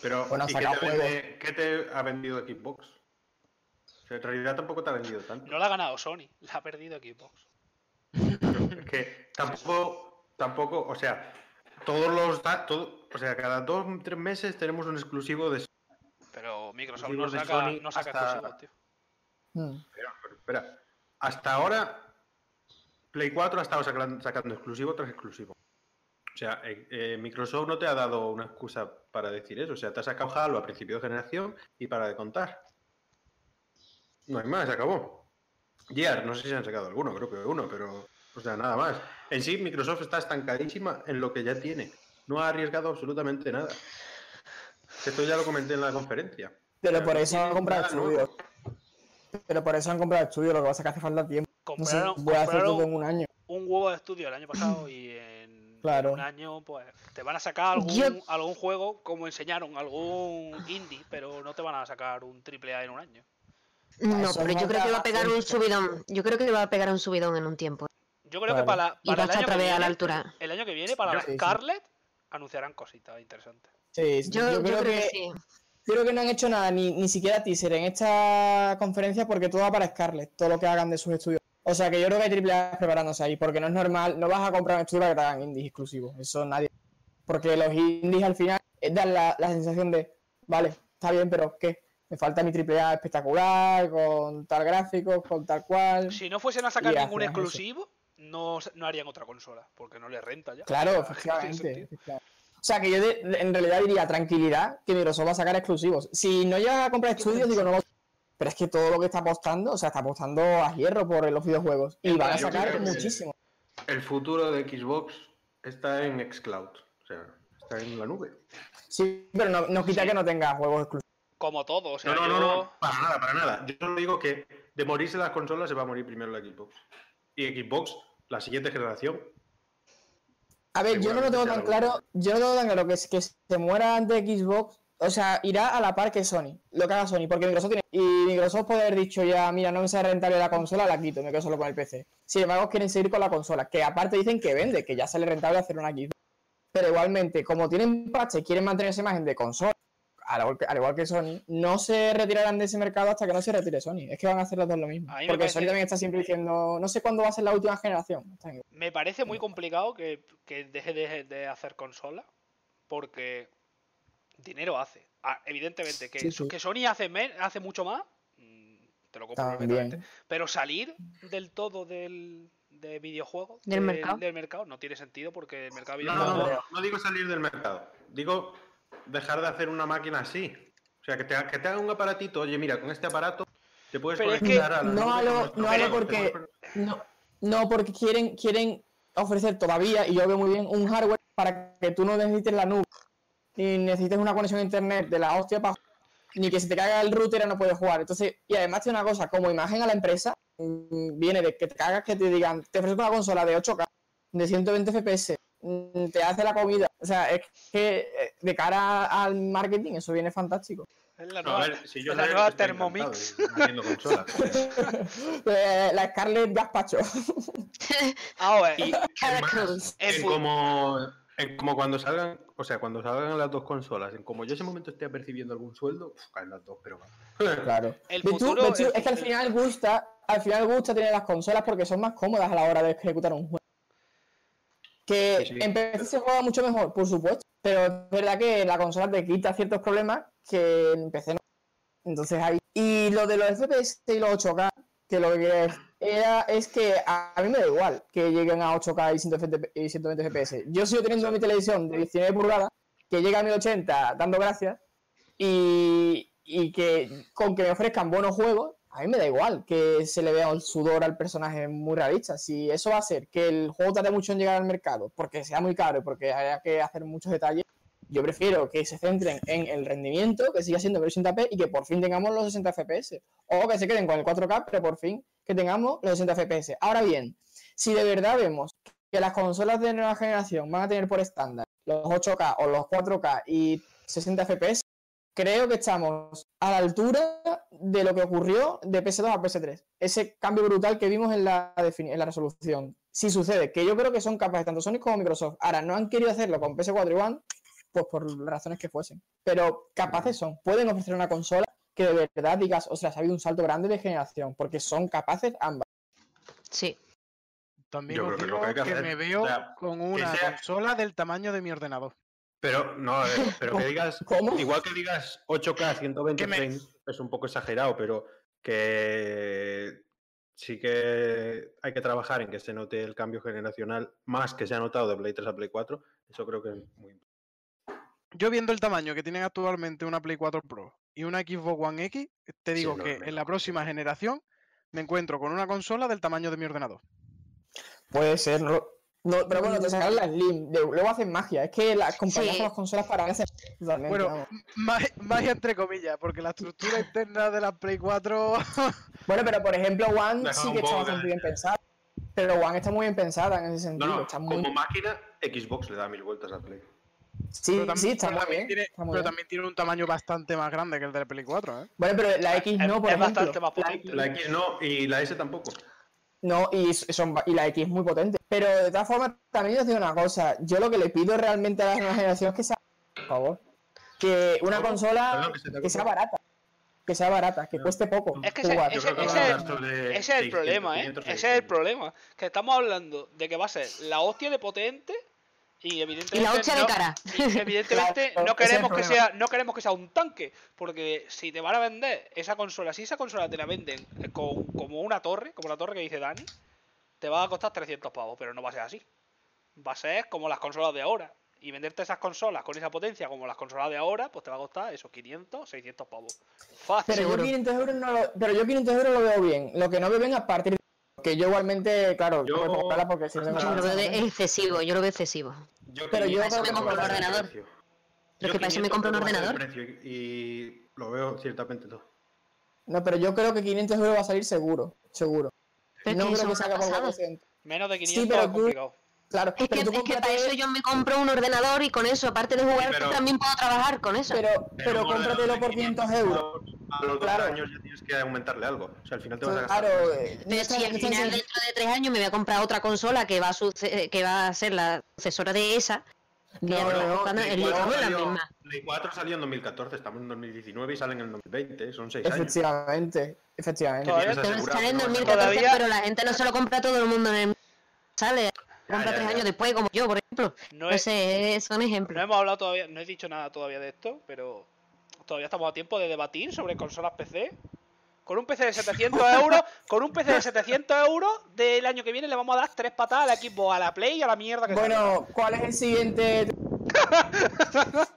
Pero, Bueno, ¿y qué, te vende- qué te ha vendido Xbox? O sea, en realidad tampoco te ha vendido tanto. No la ha ganado Sony, la ha perdido Xbox. Es que tampoco, tampoco, o sea, todos los todo, o sea, cada dos tres meses tenemos un exclusivo de Pero Microsoft no saca, Sony no saca hasta- exclusivos, tío. Mm. Espera, pero espera. Hasta ahora, Play 4 ha estado sacando, sacando exclusivo tras exclusivo. O sea, eh, eh, Microsoft no te ha dado una excusa para decir eso. O sea, te ha sacado Halo a principio de generación y para de contar. No hay más, se acabó. Gear, no sé si han sacado alguno, creo que uno, pero. O sea, nada más. En sí, Microsoft está estancadísima en lo que ya tiene. No ha arriesgado absolutamente nada. Esto ya lo comenté en la conferencia. Pero por eso han comprado estudios. Pero por eso han comprado estudios, lo que pasa es que hace falta tiempo. No Compraron, puede hacer todo en un año. un huevo de estudio el año pasado y en (clears throat) Claro. un año pues te van a sacar algún, Yo- algún juego como enseñaron, algún indie, pero no te van a sacar un triple A en un año. No, pero no yo creo que va a pegar un subidón. Yo creo que va a pegar un subidón en un tiempo. Yo creo que para, la- Y va para a el estar año otra que vez a la altura. el año que viene para la Sí, sí. Anunciarán cositas interesantes. Sí, sí, Yo, yo creo que sí. Creo que no han hecho nada, ni, ni siquiera teaser en esta conferencia, porque todo va para Scarlett, todo lo que hagan de sus estudios. O sea que yo creo que hay triple A preparándose ahí, porque no es normal, no vas a comprar un estudio para que te hagan indies exclusivos, eso nadie. Porque los indies al final eh, dan la, la sensación de, vale, está bien, pero ¿qué? Me falta mi triple A espectacular, con tal gráfico, con tal cual. Si no fuesen a sacar Y ningún eso. No, no harían otra consola, porque no les renta ya. Claro, efectivamente. O sea, que yo de- de- en realidad diría tranquilidad que Microsoft va a sacar exclusivos. Si no llegas a comprar estudios, digo, no lo... Pero es que todo lo que está apostando, o sea, está apostando a hierro por los videojuegos. Y van a Yo sacar muchísimo. El futuro de Xbox está en Xcloud. O sea, está en la nube. Sí, pero no, no quita que no tenga juegos exclusivos. Como todo, o sea, No, no, no, no, para nada, para nada. Yo solo digo que de morirse las consolas se va a morir primero la Xbox. Y Xbox, la siguiente generación, A ver, yo no lo tengo tan claro, yo no tengo tan claro que, es- que se muera antes Xbox, o sea, irá a la par que Sony, lo que haga Sony, porque Microsoft tiene, y Microsoft puede haber dicho ya, mira, no me sale rentable la consola, la quito, me quedo solo con el PC. Sin embargo, quieren seguir con la consola, que aparte dicen que vende, que ya sale rentable hacer una Xbox. Pero igualmente, como tienen pache y quieren mantener esa imagen de consola, al igual, que, al igual que Sony, no se retirarán de ese mercado hasta que no se retire Sony. Es que van a hacer los dos lo mismo. Porque parece- Sony también está siempre diciendo, no sé cuándo va a ser la última generación. Me parece muy complicado que, que deje de, de hacer consola, porque dinero hace. Ah, evidentemente, que, Sí, sí. que Sony hace, men- hace mucho más, mm, te lo compro. Pero salir del todo del de videojuegos Del mercado. del mercado no tiene sentido porque el mercado de No, no, no, no digo salir del mercado. Digo dejar de hacer una máquina así. O sea, que te, que te haga un aparatito. Oye, mira, con este aparato te puedes Pero es que conectar a la no no juego, porque- No, no, porque quieren, quieren ofrecer todavía, y yo veo muy bien, un hardware para que tú no necesites la nube, ni necesites una conexión a internet de la hostia para ni que se te caiga el router y no puedes jugar. Entonces, y además tiene una cosa, como imagen a la empresa, mm, viene de que te cagas que te digan, te ofrezco una consola de 8K, de 120 FPS, te hace la comida. O sea, es que eh, de cara al marketing eso viene fantástico. es la No, nueva, ver, si yo es la sé, nueva estoy Thermomix. (laughs) Eh, la Scarlett Gaspacho. (laughs) Ah, bueno, fu- (laughs) como, en como cuando salgan, o sea, cuando salgan las dos consolas, en como yo ese momento esté percibiendo algún sueldo, uf, caen las dos, pero va. Claro. El tú- futuro tú, es- es que al final gusta, al final gusta tener las consolas porque son más cómodas a la hora de ejecutar un juego. Que Sí, sí. en PC se juega mucho mejor, por supuesto, pero es verdad que la consola te quita ciertos problemas que en PC no. Entonces ahí. Y lo de los FPS y los 8K, que lo que era es que a, mí me da igual que lleguen a 8K y 120, y 120 FPS. Yo sigo teniendo mi televisión de 19 pulgadas que llega a 1080 dando gracias y, y que con que me ofrezcan buenos juegos, a mí me da igual que se le vea el sudor al personaje muy realista. Si eso va a hacer que el juego tarde mucho en llegar al mercado, porque sea muy caro y porque haya que hacer muchos detalles, yo prefiero que se centren en el rendimiento, que siga siendo 1080p y que por fin tengamos los 60 FPS. O que se queden con el 4K, pero por fin que tengamos los 60 FPS. Ahora bien, si de verdad vemos que las consolas de nueva generación van a tener por estándar los 8K o los 4K y 60 FPS, creo que estamos a la altura de lo que ocurrió de PS2 a PS3. Ese cambio brutal que vimos en la, en la resolución. Si sucede, que yo creo que son capaces tanto Sony como Microsoft. Ahora, no han querido hacerlo con PS4 y One, pues por razones que fuesen. Pero capaces son. Pueden ofrecer una consola que de verdad digas, o sea, ha habido un salto grande de generación, porque son capaces ambas. Sí. También Yo os creo que lo que hay que que hacer, me veo o sea, con una sea- consola del tamaño de mi ordenador. Pero no, eh, pero que (laughs) digas, ¿Cómo? igual que digas 8K 120 Que me- frames, es un poco exagerado, pero que sí que hay que trabajar en que se note el cambio generacional más que se ha notado de Play 3 a Play 4, eso creo que es muy importante. Yo viendo el tamaño que tienen actualmente una Play 4 Pro y una Xbox One X, te Sí, digo no, que no, en la próxima generación me encuentro con una consola del tamaño de mi ordenador. Puede ser. No, pero bueno, te sacaron la Slim. de- luego hacen magia. Es que las compañías Sí. con las consolas para hacer totalmente. Bueno, ma- magia entre comillas, porque la estructura (laughs) interna de la Play 4 (laughs) Bueno, pero por ejemplo, One sí que está bastante de- bien pensada. Pero One está muy bien pensada en ese sentido. no, está muy... como máquina, Xbox le da mil vueltas a Play. Sí, pero también, sí, está pero muy bien. tiene, está muy pero bien. también tiene un tamaño bastante más grande que el de la Play 4, ¿eh? Bueno, pero la X Es- no, por es ejemplo. bastante más La potente. La X no y la S tampoco. No, y, son, y la X es muy potente. Pero de todas formas, también os digo una cosa. Yo lo que le pido realmente a la nueva generación es que sea, por favor, que una ¿Cómo? consola Perdón, que se sea barata. Que sea barata, que No. cueste poco. Es que ese- ese- es- Ese el 600, problema, ¿eh? 500, Ese es el 600. problema. Que estamos hablando de que va a ser la hostia de potente y evidentemente. Y la hostia no- de cara. evidentemente Claro, no es queremos que sea no queremos que sea un tanque porque si te van a vender esa consola si esa consola te la venden eh, con, como una torre como la torre que dice Dani te va a costar 300 pavos pero no va a ser así va a ser como las consolas de ahora y venderte esas consolas con esa potencia como las consolas de ahora pues te va a costar esos 500 600 pavos fácil Pero yo, Seguro. 500 euros no lo, pero yo 500 euros lo veo bien. Lo que no veo bien a partir de... Que yo igualmente, claro, Yo- no puedo porque si no Yo lo veo excesivo, yo lo veo excesivo. Yo Pero yo 500 creo que me me compro un ordenador. Pero es que para eso me 500 compro un ordenador. y, y lo veo ciertamente todo. No, pero yo creo que 500 euros va a salir seguro, seguro. Pero no que creo que salga por pasado. 400. menos de Sí, 500 pero es tú- complicado Claro, Es que, pero es que para eso yo me compro un ordenador y con eso, aparte de jugar, pero- también puedo trabajar con eso. pero, pero ordenador cómpratelo por 500 euros. A los dos Claro. años ya tienes que aumentarle algo. O sea, al final te vas a gastar. Claro, eh, no Pero si no al final dentro de tres años me voy a comprar otra consola que va a, suce- que va a ser la sucesora de esa, No, no, no, costando Play el 4 mismo, la salió- misma. Play 4 salió en 2014, estamos en 2019 y salen en 2020, son 6 años. Efectivamente, efectivamente. Todavía Pero sale en que no vas a- 2014, Todavía- pero la gente no se lo compra a todo el mundo en el sale, compra tres ya. años después, como yo, por ejemplo. no No es, sé, son No ejemplos. hemos hablado todavía, no he dicho nada todavía de esto, pero todavía estamos a tiempo de debatir sobre consolas PC. Con un PC de 700 (laughs) euros, con un PC de 700 euros del año que viene le vamos a dar tres patadas al equipo, a la Play y a la mierda que. Bueno, ¿cuál es el siguiente? (laughs)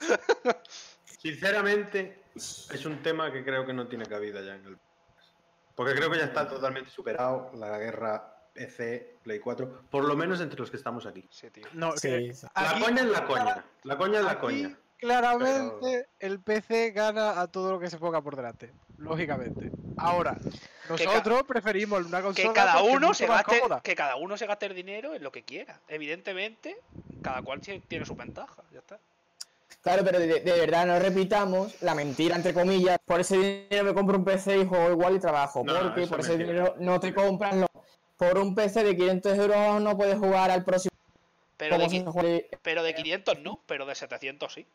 Sinceramente, es un tema que creo que no tiene cabida ya en el. Porque creo que ya está totalmente superado la guerra PC, Play 4, por lo menos entre los que estamos aquí. Sí, tío. No, que Sí, sí. La aquí- coña es la coña. La coña es la aquí, coña. Claramente el PC gana a todo lo que se ponga por delante. Lógicamente. Ahora, nosotros preferimos una consola Que cada uno se gaste, que cada uno se gaste el dinero en lo que quiera. Evidentemente, cada cual tiene- su ventaja. Ya está. Claro, pero de, de verdad no repitamos la mentira, entre comillas. Por ese dinero me compro un PC y juego igual y trabajo. No, porque por es ese mentira. dinero no te compras. No. Por un PC de 500 euros no puedes jugar al próximo. Pero de, si qui- se juegue- pero de 500 no, pero de 700 sí.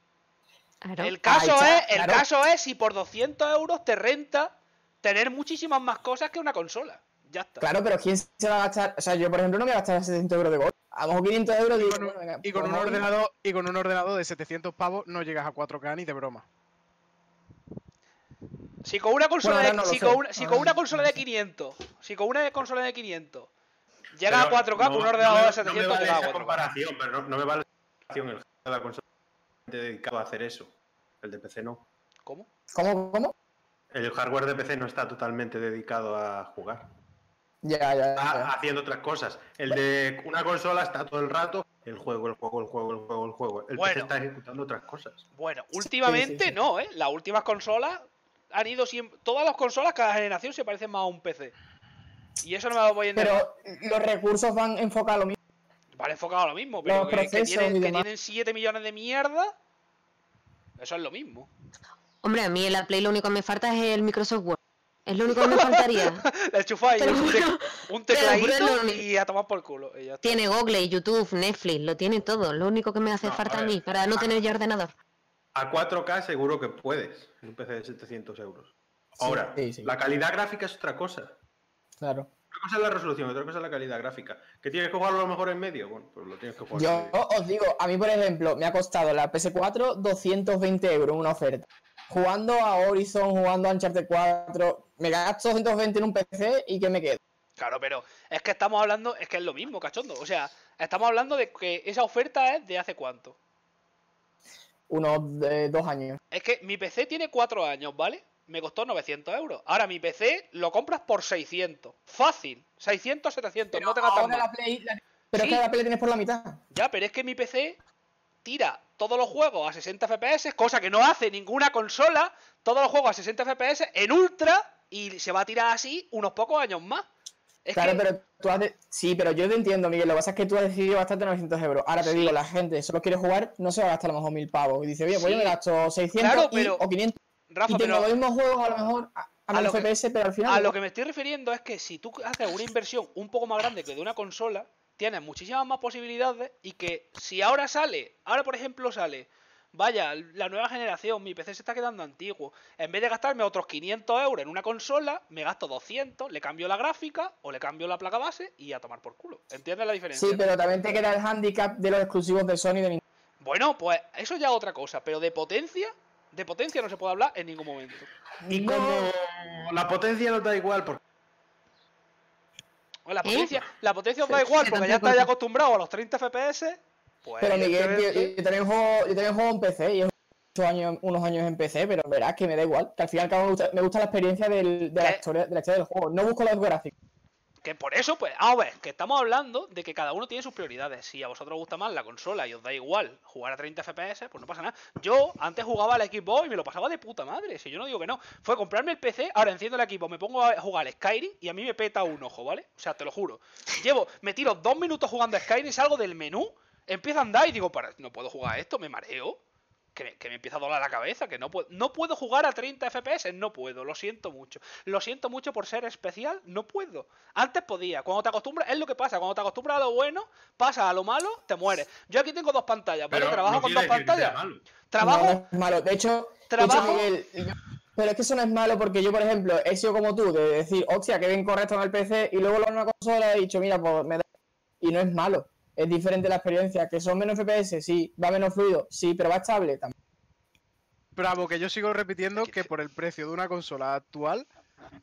Claro. El caso, es, el claro. caso es si por 200 euros te renta tener muchísimas más cosas que una consola. Ya está. Claro, pero ¿quién se va a gastar? O sea, yo por ejemplo no me voy a gastar 700 euros de gol. A lo mejor 500 euros digo, con un- venga, Y con un ordenador y con un ordenador de 700 pavos no llegas a 4K ni de broma. Si con una consola, Bueno, de, no si con una, si con una no consola de sé. 500, si con una consola de 500 llega Pero a 4K con un no- ordenador no de 700 no me vale llega a esa 4K. comparación, pero no, no me vale la comparación el de la consola dedicado a hacer eso. El de PC no. ¿Cómo? ¿Cómo? ¿Cómo? El hardware de PC no está totalmente dedicado a jugar. Ya, ya, ya. Está haciendo otras cosas. El de una consola está todo el rato el juego, el juego, el juego, el juego, el juego. El Bueno. PC está ejecutando otras cosas. Bueno, últimamente sí, sí. no, ¿eh? Las últimas consolas han ido siempre. Todas las consolas, cada generación se parecen más a un PC. Y eso no me lo voy a entender. Pero los recursos van enfocados a lo mismo. Vale enfocado a lo mismo, pero Los que, que procesos tienen, que demás. tienen 7 millones de mierda. Eso es lo mismo. Hombre, a mí en la Play lo único que me falta es el Microsoft Word. Es lo único que me faltaría. (laughs) Le enchufáis un, te- un tecladito y a tomar por culo. y ya está. Tiene Google, YouTube, Netflix, lo tiene todo. Lo único que me hace No, a falta a, ver. mí para no tener ya ordenador. A 4K seguro que puedes. En un PC de 700 euros. Ahora, sí, sí. la calidad gráfica es otra cosa. Claro. Una cosa es la resolución, otra cosa es la calidad gráfica. ¿Que tienes que jugarlo a lo mejor en medio? Bueno, pues lo tienes que jugar en Yo medio. os digo, a mí, por ejemplo, me ha costado la PS4 220 euros en una oferta. Jugando a Horizon, jugando a Uncharted 4, me gasto 220 en un PC y ¿qué me quedo? Claro, pero es que estamos hablando, es que es lo mismo, cachondo. O sea, estamos hablando de que esa oferta es de hace cuánto. Unos eh, dos años. Es que mi PC tiene 4 años, ¿vale? Me costó 900 euros. Ahora mi PC lo compras por 600. Fácil. 600, 700. no te gastas ahora más. la Play, la- Pero Sí. es que la Play tienes por la mitad. Ya, pero es que mi PC tira todos los juegos a 60 FPS, cosa que no hace ninguna consola. Todos los juegos a 60 FPS en ultra y se va a tirar así unos pocos años más. Es Claro, que, pero tú has de- Sí, pero yo te entiendo, Miguel. Lo que pasa es que tú has decidido gastarte 900 euros. Ahora te Sí. digo, la gente solo quiere jugar, no se va a gastar a lo mejor 1000 pavos. Y dice, oye, pues yo me gasto 600 Claro, y- pero- o 500 Rafa, y tengo pero los mismos juegos a lo mejor a, a A lo que- FPS, pero al final. a lo que me estoy refiriendo es que si tú haces una inversión un poco más grande que de una consola, tienes muchísimas más posibilidades y que si ahora sale, ahora por ejemplo sale, vaya, la nueva generación, mi PC se está quedando antiguo, en vez de gastarme otros 500 euros en una consola, me gasto 200, le cambio la gráfica o le cambio la placa base y a tomar por culo. ¿Entiendes la diferencia? Sí, pero también te queda el handicap de los exclusivos de Sony de Nintendo. Bueno, pues eso ya es otra cosa, pero de potencia, de potencia no se puede hablar en ningún momento. Y como la potencia no da igual, porque La ¿Eh? potencia, la potencia os da igual porque ya estáis acostumbrados a los 30 FPS. Pues Pero Miguel, tío, evidentemente- yo, también juego, yo también juego en PC y años, unos años en PC, pero verás que me da igual. Que al final y al cabo me gusta, me gusta la experiencia del- de, la historia, de la historia del juego. No busco los gráficos. Que por eso, pues, a ver, que estamos hablando de que cada uno tiene sus prioridades. Si a vosotros os gusta más la consola y os da igual jugar a 30 FPS, pues no pasa nada. Yo antes jugaba al Xbox y me lo pasaba de puta madre. Si yo no digo que no. Fue comprarme el PC, ahora enciendo el equipo, me pongo a jugar al Skyrim y a mí me peta un ojo, ¿vale? O sea, te lo juro. Llevo, me tiro dos minutos jugando a Skyrim, salgo del menú, empiezo a andar y digo, para, no puedo jugar a esto, me mareo. Que me, que me empieza a doler la cabeza, que no puedo, no puedo jugar a 30 FPS, no puedo, lo siento mucho. Lo siento mucho por ser especial, no puedo. Antes podía, cuando te acostumbras, es lo que pasa, cuando te acostumbras a lo bueno, pasas a lo malo, te mueres. Yo aquí tengo dos pantallas, ¿vale? pero Trabajo no con dos pantallas. malo. Trabajo, No, no es malo. De hecho, de hecho, Trabajo- Miguel, yo- pero es que eso no es malo porque yo, por ejemplo, he sido como tú, de decir, hostia, que bien correcto en el PC, y luego lo en una consola he dicho, mira, pues me da. Y no es malo. Es diferente la experiencia. Que son menos FPS, sí. Va menos fluido, sí, pero va estable también. Bravo, que yo sigo repitiendo que por el precio de una consola actual,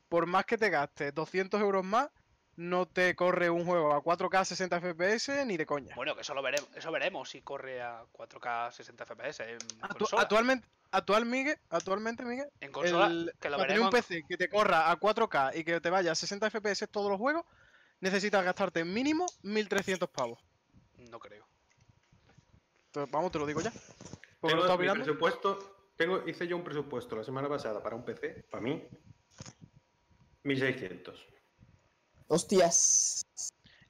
por más que te gastes 200 euros más, no te corre un juego a 4K 60 FPS ni de coña. bueno, que eso lo veremos, eso veremos si corre a 4K 60 FPS en Actu- consola. actualmente, actual, Miguel, actualmente, Miguel, en consola, el- que lo para tener un. PC que te corra a 4K y que te vaya a 60 FPS todos los juegos, necesitas gastarte mínimo 1300 pavos. No creo. Entonces, vamos, te lo digo ya. Porque Tengo lo mi presupuesto, tengo, hice yo un presupuesto la semana pasada para un PC, para mí, 1600. Hostias.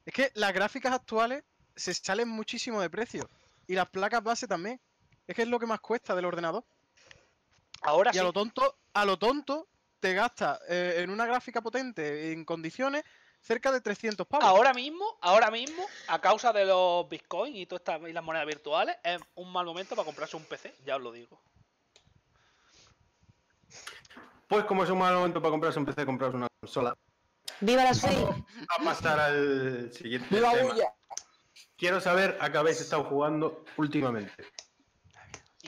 Es que las gráficas actuales se salen muchísimo de precio. Y las placas base también. Es que es lo que más cuesta del ordenador. Ahora Y sí. a lo tonto, a lo tonto, te gasta eh, en una gráfica potente en condiciones cerca de 300 pavos. Ahora mismo, ahora mismo, a causa de los bitcoins y todas estas y las monedas virtuales, es un mal momento para comprarse un PC, ya os lo digo. Pues como es un mal momento para comprarse un PC, comprarse una consola. ¡Viva la Switch! A pasar al siguiente ¡Viva tema. Bulla! Quiero saber a qué habéis estado jugando últimamente.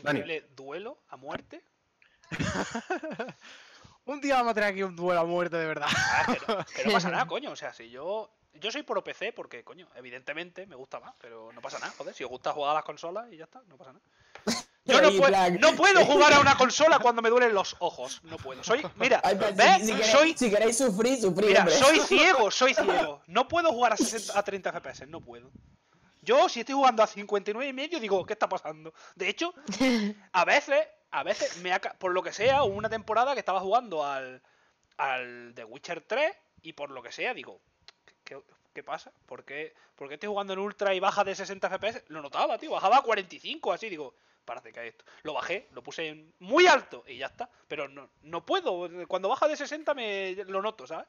Dani. Increíble duelo a muerte. (laughs) Un día vamos a tener aquí un duelo a muerte de verdad. Ah, que, no, que no pasa nada, coño. O sea, si yo. Yo soy pro PC porque, coño, evidentemente me gusta más, pero no pasa nada, joder. Si os gusta jugar a las consolas y ya está, no pasa nada. (laughs) Yo no, puedo, no puedo (laughs) jugar a una consola cuando me duelen los ojos. No puedo. Soy, mira, Ay, pero si- ¿ves? Si, queréis, soy, si queréis sufrir, sufrir, mira, hombre. soy ciego, (laughs) soy ciego. No puedo jugar a, 60 a 30 FPS, no puedo. Yo, si estoy jugando a 59 y medio, digo, ¿qué está pasando? De hecho, a veces, a veces, me ha por lo que sea, hubo una temporada que estaba jugando al, al The Witcher 3 y por lo que sea, digo, ¿qué, qué pasa? ¿Por qué, por qué estoy jugando en Ultra y baja de 60 FPS? Lo notaba, tío, bajaba a 45, así, digo, parece que esto. Lo bajé, lo puse en muy alto y ya está. Pero no, no puedo, cuando baja de 60 me lo noto, ¿sabes?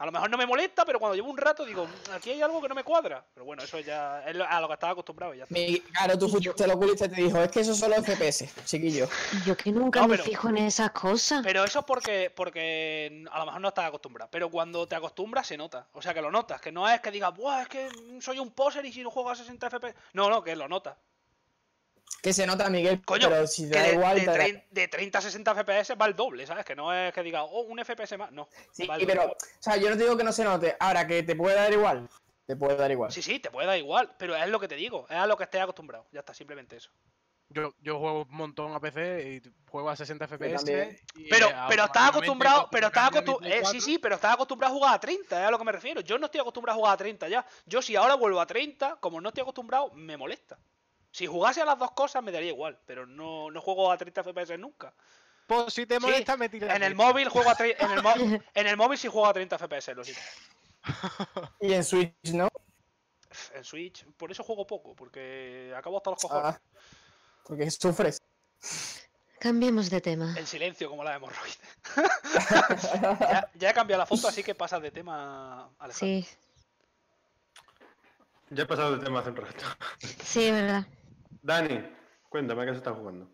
A lo mejor no me molesta, pero cuando llevo un rato digo, aquí hay algo que no me cuadra. Pero bueno, eso ya es lo- a lo que estaba acostumbrado y ya. Mi- claro, tú fuiste el oculista y te dijo, es que eso solo es FPS, chiquillo. Yo que nunca No, me pero- fijo en esas cosas. Pero eso es porque, porque a lo mejor no estás acostumbrado. Pero cuando te acostumbras se nota. O sea que lo notas. Que no es que digas, Buah, es que soy un poser y si no juego a 60 FPS. No, no, que lo notas. Que se nota, Miguel, Coño, pero si te da de, igual... de te da- trein- de 30 a 60 FPS va el doble, ¿sabes? Que no es que diga, oh, un FPS más. No. Sí, va el pero, doble. o sea, yo no te digo que no se note. Ahora, que te puede dar igual, te puede dar igual. Sí, sí, te puede dar igual. Pero es lo que te digo. Es a lo que estés acostumbrado. Ya está, simplemente eso. Yo, yo juego un montón a PC y juego a 60 FPS. también. y, Pero, eh, pero estás acostumbrado, pero estás acostumbrado, Play sí, 4, sí, pero estás acostumbrado a jugar a 30, es a lo que me refiero. Yo no estoy acostumbrado a jugar a 30 ya. Yo si ahora vuelvo a 30, como no estoy acostumbrado, me molesta. Si jugase a las dos cosas me daría igual, pero no, no juego a 30 FPS nunca. Pues si te Sí, molesta, me tiras. En el móvil juego a en el, mo- (laughs) en el móvil sí juego a 30 FPS, lo siento. (laughs) Y en Switch, ¿no? En Switch, por eso juego poco, porque acabo hasta los cojones. Ah, porque sufres. Cambiemos de tema. En silencio, como la hemorroide. (laughs) ya, ya he cambiado la foto, así que pasas de tema, Alejandro. Sí, Ya he pasado de tema hace un rato. sí, es verdad. Dani, cuéntame qué se está jugando.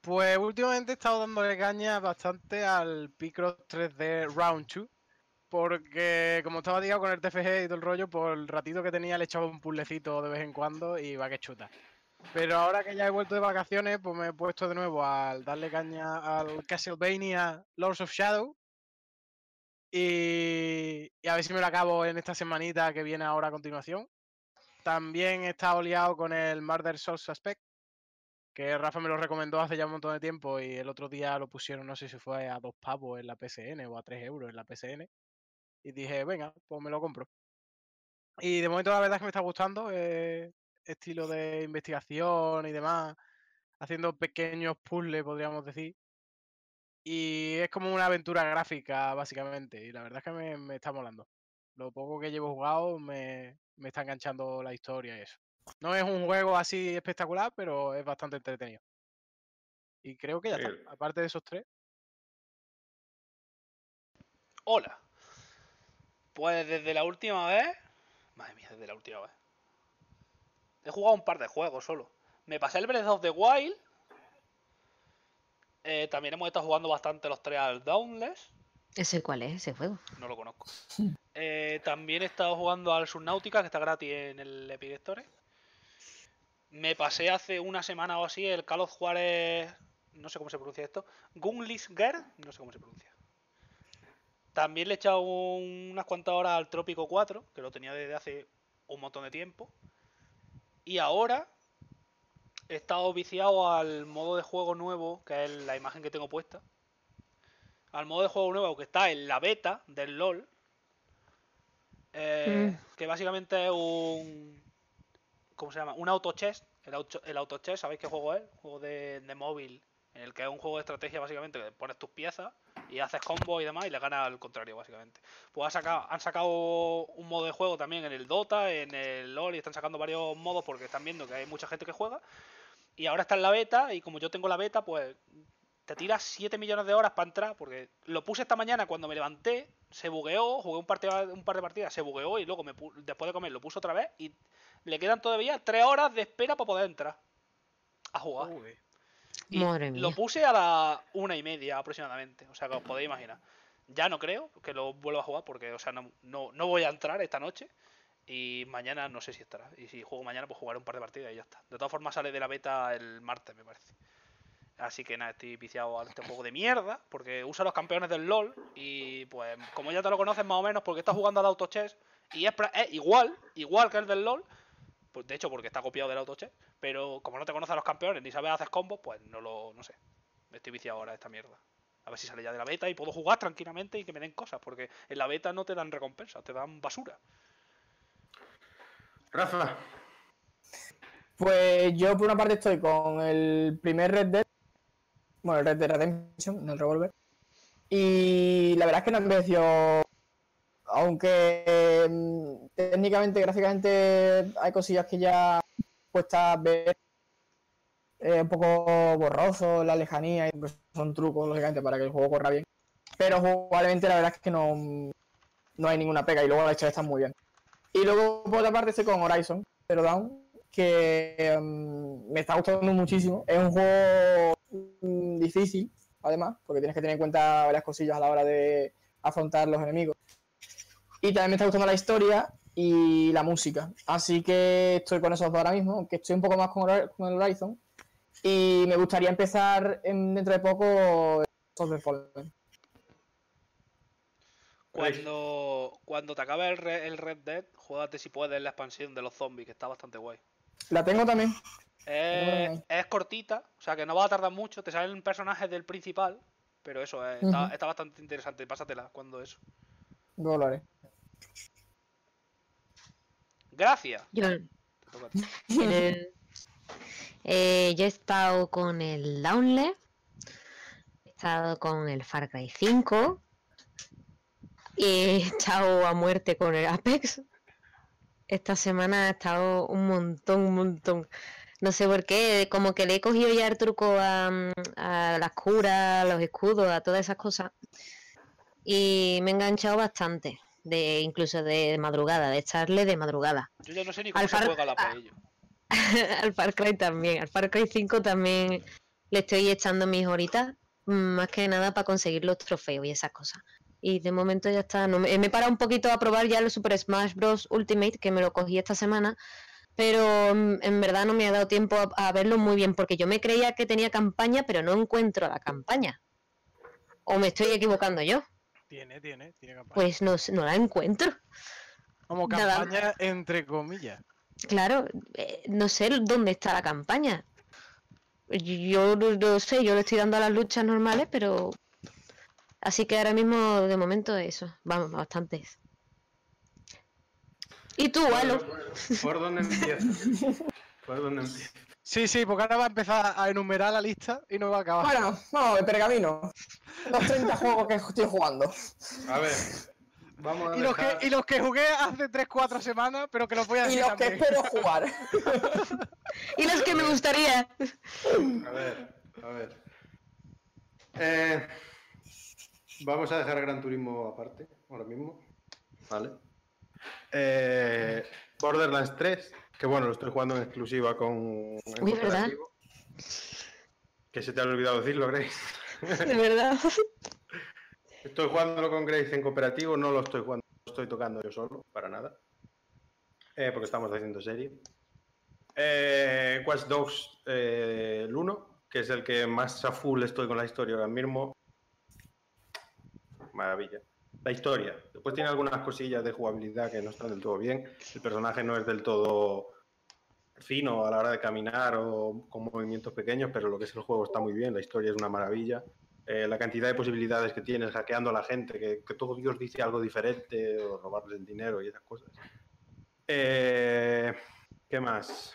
Pues últimamente he estado dándole caña bastante al Picross 3D Round 2. Porque como estaba digado con el TFG y todo el rollo, por el ratito que tenía le echaba un puzzlecito de vez en cuando y va que chuta. Pero ahora que ya he vuelto de vacaciones, pues me he puesto de nuevo al darle caña al Castlevania Lords of Shadow. Y, y a ver si me lo acabo en esta semanita que viene ahora a continuación. También he estado liado con el Murder Soul Suspect que Rafa me lo recomendó hace ya un montón de tiempo y el otro día lo pusieron, no sé si fue a dos pavos en la PSN o a tres euros en la PSN. Y dije, venga, pues me lo compro. Y de momento la verdad es que me está gustando, eh, estilo de investigación y demás, haciendo pequeños puzzles, podríamos decir. Y es como una aventura gráfica, básicamente, y la verdad es que me, me está molando. Lo poco que llevo jugado me, me está enganchando la historia y eso. No es un juego así espectacular, pero es bastante entretenido. Y creo que ya está. Aparte de esos tres. Hola. Pues desde la última vez. Madre mía, desde la última vez. He jugado un par de juegos solo. Me pasé el Breath of the Wild. Eh, también hemos estado jugando bastante los tres al Dauntless. ¿Ese cuál es ese juego? No lo conozco. Eh, también he estado jugando al Subnautica, que está gratis en el Epic. Me pasé hace una semana o así el Call of Juarez. No sé cómo se pronuncia esto. Gunlisger. No sé cómo se pronuncia. También le he echado un- unas cuantas horas al Trópico 4, que lo tenía desde hace un montón de tiempo. Y ahora he estado viciado al modo de juego nuevo, que es la imagen que tengo puesta. Al modo de juego nuevo que está en la beta del LOL. eh, Que básicamente es un. ¿Cómo se llama? Un auto chess. El auto, el auto chess, ¿sabéis qué juego es? Un juego de, de móvil. En el que es un juego de estrategia, básicamente, que pones tus piezas y haces combos y demás y le ganas al contrario, básicamente. Pues ha sacado, han sacado un modo de juego también en el Dota, en el LoL y están sacando varios modos porque están viendo que hay mucha gente que juega. Y ahora está en la beta y como yo tengo la beta, pues te tiras 7 millones de horas para entrar porque lo puse esta mañana cuando me levanté, se bugueó, jugué un, par de partidas, se bugueó y luego me pu- después de comer lo puse otra vez y le quedan todavía 3 horas de espera para poder entrar a jugar. Uy. Y Madre mía. Lo puse a la una y media aproximadamente, o sea que os podéis imaginar. Ya no creo que lo vuelva a jugar porque, o sea, no, no, no voy a entrar esta noche y mañana no sé si estará. Y si juego mañana, pues jugaré un par de partidas y ya está. De todas formas, sale de la beta el martes, me parece. Así que nada, estoy viciado a este juego de mierda porque usa los campeones del LOL y pues como ya te lo conoces más o menos porque estás jugando al auto chess y es, igual, igual que el del LOL, Pues, de hecho, porque está copiado del autochess. Pero como no te conoces a los campeones ni sabes hacer combos, pues no lo. No sé. Estoy viciado ahora a esta mierda. A ver si sale ya de la beta y puedo jugar tranquilamente y que me den cosas. Porque en la beta no te dan recompensas, te dan basura. Rafa, Pues yo por una parte estoy con el primer Red Dead, bueno, el Red Dead Redemption, no el Revolver, y la verdad es que no envejeció, aunque mm, técnicamente, gráficamente hay cosillas que ya cuesta ver eh, un poco borroso, la lejanía, y pues son trucos, lógicamente, para que el juego corra bien, pero jugablemente la verdad es que no, no hay ninguna pega y luego la historia está muy bien. Y luego por otra parte estoy con Horizon Zero Dawn, que mm, me está gustando muchísimo. Es un juego mm, difícil, además, porque tienes que tener en cuenta varias cosillas a la hora de afrontar los enemigos. Y también me está gustando la historia y la música. Así que estoy con esos dos ahora mismo, aunque estoy un poco más con, el Horizon. Y me gustaría empezar en- dentro de poco Fallen. Cuando, cuando te acabe el Red Dead, juégate si puedes la expansión de los zombies, que está bastante guay. La tengo también. Es, es cortita, o sea que no va a tardar mucho, te salen personajes del principal, pero eso, eh, está, bastante interesante, pásatela cuando eso. Luego lo haré. Gracias. Yo, Te toca a ti. (laughs) el- eh, yo he estado con el Downless, he estado con el Far Cry 5, y he estado a muerte con el Apex. Esta semana he estado un montón, un montón. No sé por qué, como que le he cogido ya el truco a, a las curas, a los escudos, a todas esas cosas. Y me he enganchado bastante, de incluso de madrugada, de echarle de madrugada. Yo ya no sé ni cómo Al se Far- juega la ah. paella. (laughs) al Far Cry también. Al Far Cry 5 también le estoy echando mis horitas, más que nada para conseguir los trofeos y esas cosas. Y de momento ya está. No me, he parado un poquito a probar ya el Super Smash Bros. Ultimate, que me lo cogí esta semana, pero mm, en verdad no me ha dado tiempo a, a verlo muy bien, porque yo me creía que tenía campaña, pero no encuentro la campaña. O me estoy equivocando yo. Tiene, tiene, tiene campaña. Pues no, no la encuentro. Como nada. campaña entre comillas. Claro, eh, no sé dónde está la campaña. Yo no, no sé, yo le estoy dando a las luchas normales, pero... Así que ahora mismo, de momento, eso. Vamos, bastantes. ¿Y tú, Alo? ¿Por dónde empiezo? (laughs) ¿Por dónde empiezo? Sí, sí, porque ahora va a empezar a enumerar la lista y no va a acabar. Bueno, vamos, de pergamino. Los 30 juegos que estoy jugando. A ver, vamos a y, los dejar- que, y los que jugué hace 3-4 semanas, pero que los voy a Y decir los que espero jugar. (laughs) Y los que me gustaría. A ver, a ver. Eh, vamos a dejar Gran Turismo aparte, ahora mismo. Vale. Eh, Borderlands 3, que bueno, lo estoy jugando en exclusiva con. en Uy, ¿verdad? cooperativo. Que se te ha olvidado decirlo, Grace. De verdad. (laughs) Estoy jugándolo con Grace en cooperativo, no lo estoy jugando, lo estoy tocando yo solo, para nada. Eh, porque estamos haciendo serie. Eh, Watch Dogs eh, el 1, que es el que más a full estoy con la historia ahora mismo. Maravilla. La historia. Después tiene algunas cosillas de jugabilidad que no están del todo bien. El personaje no es del todo fino a la hora de caminar o con movimientos pequeños, pero lo que es el juego está muy bien. La historia es una maravilla. Eh, la cantidad de posibilidades que tienes hackeando a la gente, que, que todo Dios dice algo diferente o robarles el dinero y esas cosas. Eh, ¿Qué más?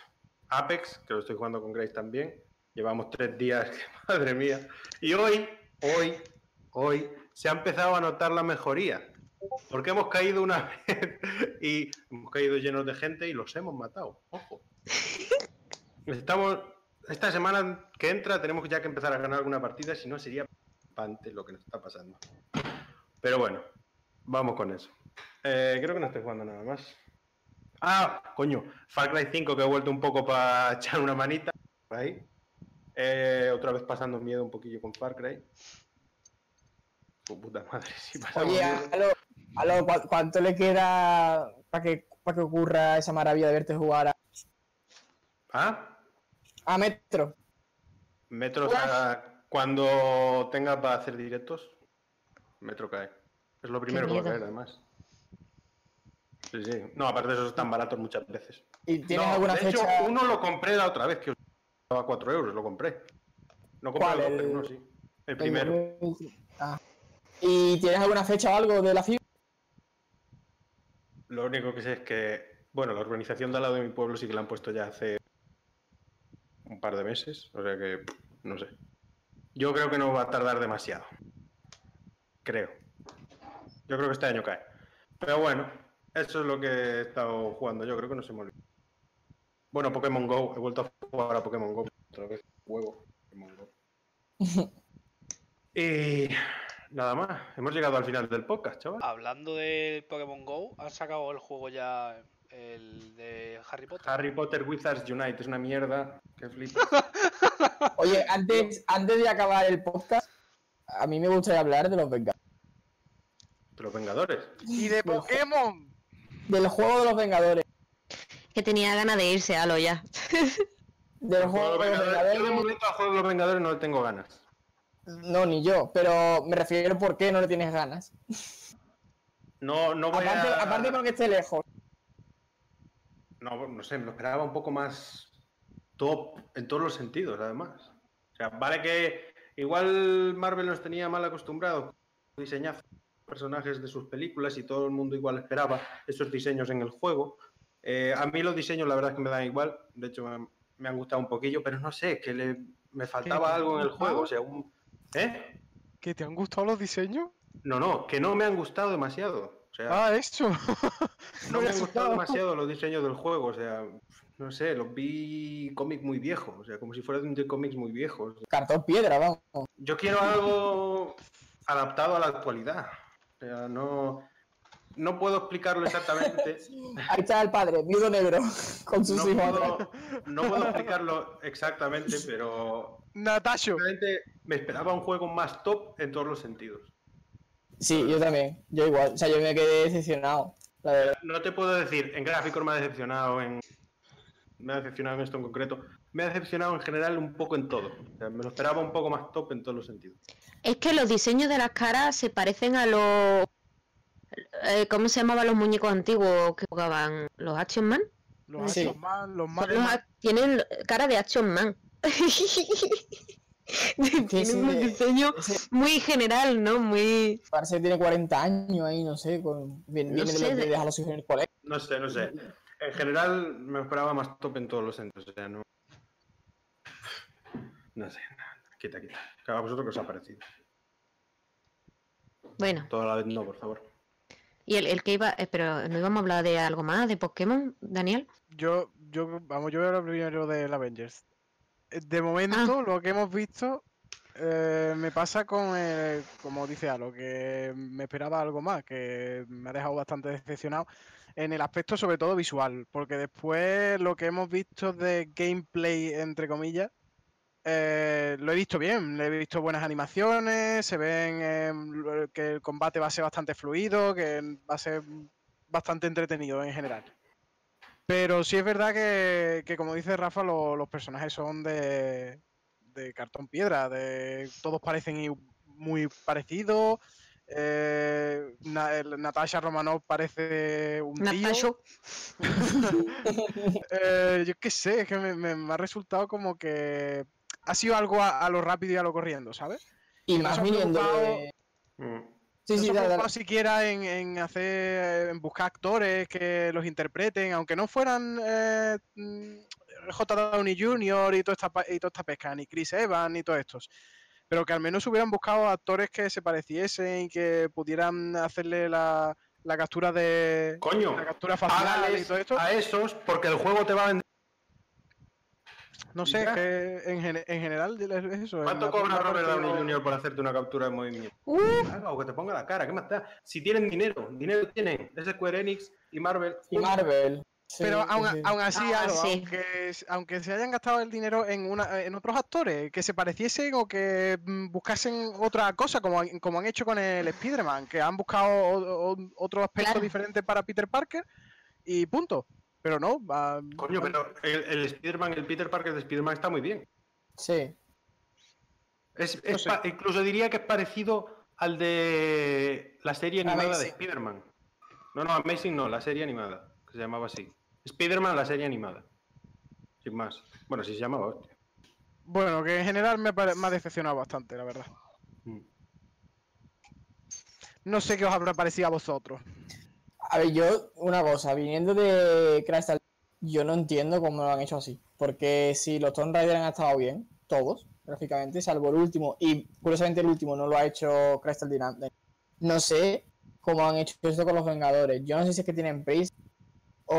Apex, que lo estoy jugando con Grace también. Llevamos tres días, (laughs) madre mía. Y hoy, hoy, hoy se ha empezado a notar la mejoría. Porque hemos caído una (laughs) vez y hemos caído llenos de gente y los hemos matado. Ojo. Estamos. Esta semana que entra tenemos ya que empezar a ganar alguna partida, si no sería preocupante lo que nos está pasando. Pero bueno, vamos con eso. Eh, creo que no estoy jugando nada más. Ah, coño, Far Cry 5 que he vuelto un poco para echar una manita. por Ahí. Eh, otra vez pasando miedo un poquillo con Far Cry. Oh, puta madre, (laughs) si pasamos Oye. Alo, Alo, ¿cu- ¿cuánto le queda para que, para que ocurra esa maravilla de verte jugar a, Ah, a Metro? Metro, o sea, cuando tenga para hacer directos, Metro cae. Es lo primero que va a caer, además. Sí, sí. No, aparte de eso están baratos muchas veces. ¿Y tienes No, alguna de fecha? hecho, uno lo compré la otra vez, que estaba 4 euros, lo compré. No compré ¿Cuál? el dos, El- pero uno sí. El primero. 2020? Ah. ¿Y tienes alguna fecha o algo de la FIBA? Lo único que sé es que, bueno, la organización de al lado de mi pueblo sí que la han puesto ya hace un par de meses, o sea que, no sé. Yo creo que no va a tardar demasiado. Creo. Yo creo que este año cae. Pero bueno, eso es lo que he estado jugando. Yo creo que no se me olvida. Bueno, Pokémon Go. He vuelto a jugar a Pokémon Go otra vez. Pokémon Go. (laughs) y nada más. Hemos llegado al final del podcast, chaval. Hablando de Pokémon Go, han sacado el juego ya, el de Harry Potter. Harry Potter Wizards Unite es una mierda. Que flipas. (laughs) Oye, antes, antes de acabar el podcast, a mí me gustaría hablar de los Vengadores. De los Vengadores. Y de Pokémon. Del juego de los Vengadores. Que tenía ganas de irse a lo ya. Del El juego juego de los Vengadores- Yo de momento al juego de los Vengadores no le tengo ganas. No, ni yo, pero me refiero por qué no le tienes ganas. No, no voy Aparte, a... aparte porque esté lejos. No, no sé, me lo esperaba un poco más top en todos los sentidos, además. O sea, vale que igual Marvel nos tenía mal acostumbrados a diseñar personajes de sus películas y todo el mundo igual esperaba esos diseños en el juego. Eh, a mí los diseños la verdad es que me dan igual, de hecho me, me han gustado un poquillo, pero no sé, que le, me faltaba algo en el juego. O sea, un... ¿Eh? ¿Que te han gustado los diseños? No, no, que no me han gustado demasiado. O sea, Ah, eso. (laughs) no me han gustado demasiado los diseños del juego, o sea, no sé, los vi cómic muy viejo, o sea, como si fueran de cómics muy viejos. Cartón piedra, vamos. Yo quiero algo adaptado a la actualidad. O sea, no, no puedo explicarlo exactamente. (laughs) Ahí está el padre, viudo negro, (laughs) con sus No hijos puedo, no puedo explicarlo exactamente, pero Natasho. realmente me esperaba un juego más top en todos los sentidos. Sí, yo también. Yo igual. O sea, yo me quedé decepcionado. La verdad. No te puedo decir, en gráficos me ha decepcionado, en... me ha decepcionado en esto en concreto, me ha decepcionado en general un poco en todo. O sea, me lo esperaba un poco más top en todos los sentidos. Es que los diseños de las caras se parecen a los. eh, ¿Cómo se llamaban los muñecos antiguos que jugaban? ¿Los Action Man? Los Sí. Action Man, los los Man. tienen cara de Action Man. (laughs) Tienen sí, un de- diseño Ese muy general, ¿no? Muy. parece que tiene 40 años ahí, no sé. Con... Viene, No viene de sé, los de de- dejar a los hijos en el colegio. No sé, no sé. En general me esperaba más top en todos los sentidos. O sea, no. No sé, nada, quita, quita. ¿A vosotros qué os ha parecido? Bueno, Toda la vez no, por favor. y el, el que iba. eh, pero no íbamos a hablar de algo más, de Pokémon, Daniel. Yo, yo, vamos, yo voy a hablar primero del Avengers. Eh, De momento, lo que hemos visto, eh, me pasa con, el- como dice Alo, que me esperaba algo más, que me ha dejado bastante decepcionado en el aspecto sobre todo visual, porque después lo que hemos visto de gameplay, entre comillas, eh, lo he visto bien, le he visto buenas animaciones, se ven em, que el combate va a ser bastante fluido, que va a ser bastante entretenido en general. Pero sí es verdad que, que como dice Rafa, lo- los personajes son de, de cartón piedra, de todos parecen muy parecidos. eh, Natasha Romanoff parece un tío. (laughs) Eh, yo qué sé, es que me, me- me ha resultado como que ha sido algo a, a lo rápido y a lo corriendo, ¿sabes? Y más viniendo preocupado- de... Sí, no sí, se dale, dale. siquiera en, en hacer, en buscar actores que los interpreten, aunque no fueran eh, mm, J. Downey Jr. y toda, esta, pa- y toda esta pesca, ni Chris Evans, ni todos estos. Pero que al menos hubieran buscado actores que se pareciesen y que pudieran hacerle la, la captura de Coño, la captura facial y todo esto. a esos porque el juego te va a vender. No sé, que en, gen- en general es es eso. ¿Cuánto cobra Robert Downey Jr. por hacerte una captura de movimiento? Haga, o que te ponga la cara, ¿qué más da? Si tienen dinero, dinero tienen. Es Square Enix y Marvel. Y Marvel. Sí, Pero aún, sí. aún así, Ah, sí. aunque, aunque se hayan gastado el dinero en una, en otros actores que se pareciesen o que mm, buscasen otra cosa, como, han- como han hecho con el Spider-Man, que han buscado o- o- otro aspecto Claro. diferente para Peter Parker y punto. Pero no, va- Coño, pero el, el Spider-Man, el Peter Parker de Spider-Man está muy bien. Sí. Es, No es sé. incluso diría que es parecido al de la serie animada de. Spider-Man. No, no, Amazing no, la serie animada, que se llamaba así. Spider-Man, la serie animada. Sin más. Bueno, sí se llamaba, hostia. Bueno, que en general me, pare- me ha decepcionado bastante, la verdad. Mm. No sé qué os habrá parecido a vosotros. A ver, yo, una cosa, viniendo de Crystal, yo no entiendo cómo lo han hecho así. Porque si los Tomb Raider han estado bien, todos, gráficamente, salvo el último, y curiosamente el último no lo ha hecho Crystal Dynamics. No sé cómo han hecho esto con los Vengadores. Yo no sé si es que tienen prisa o,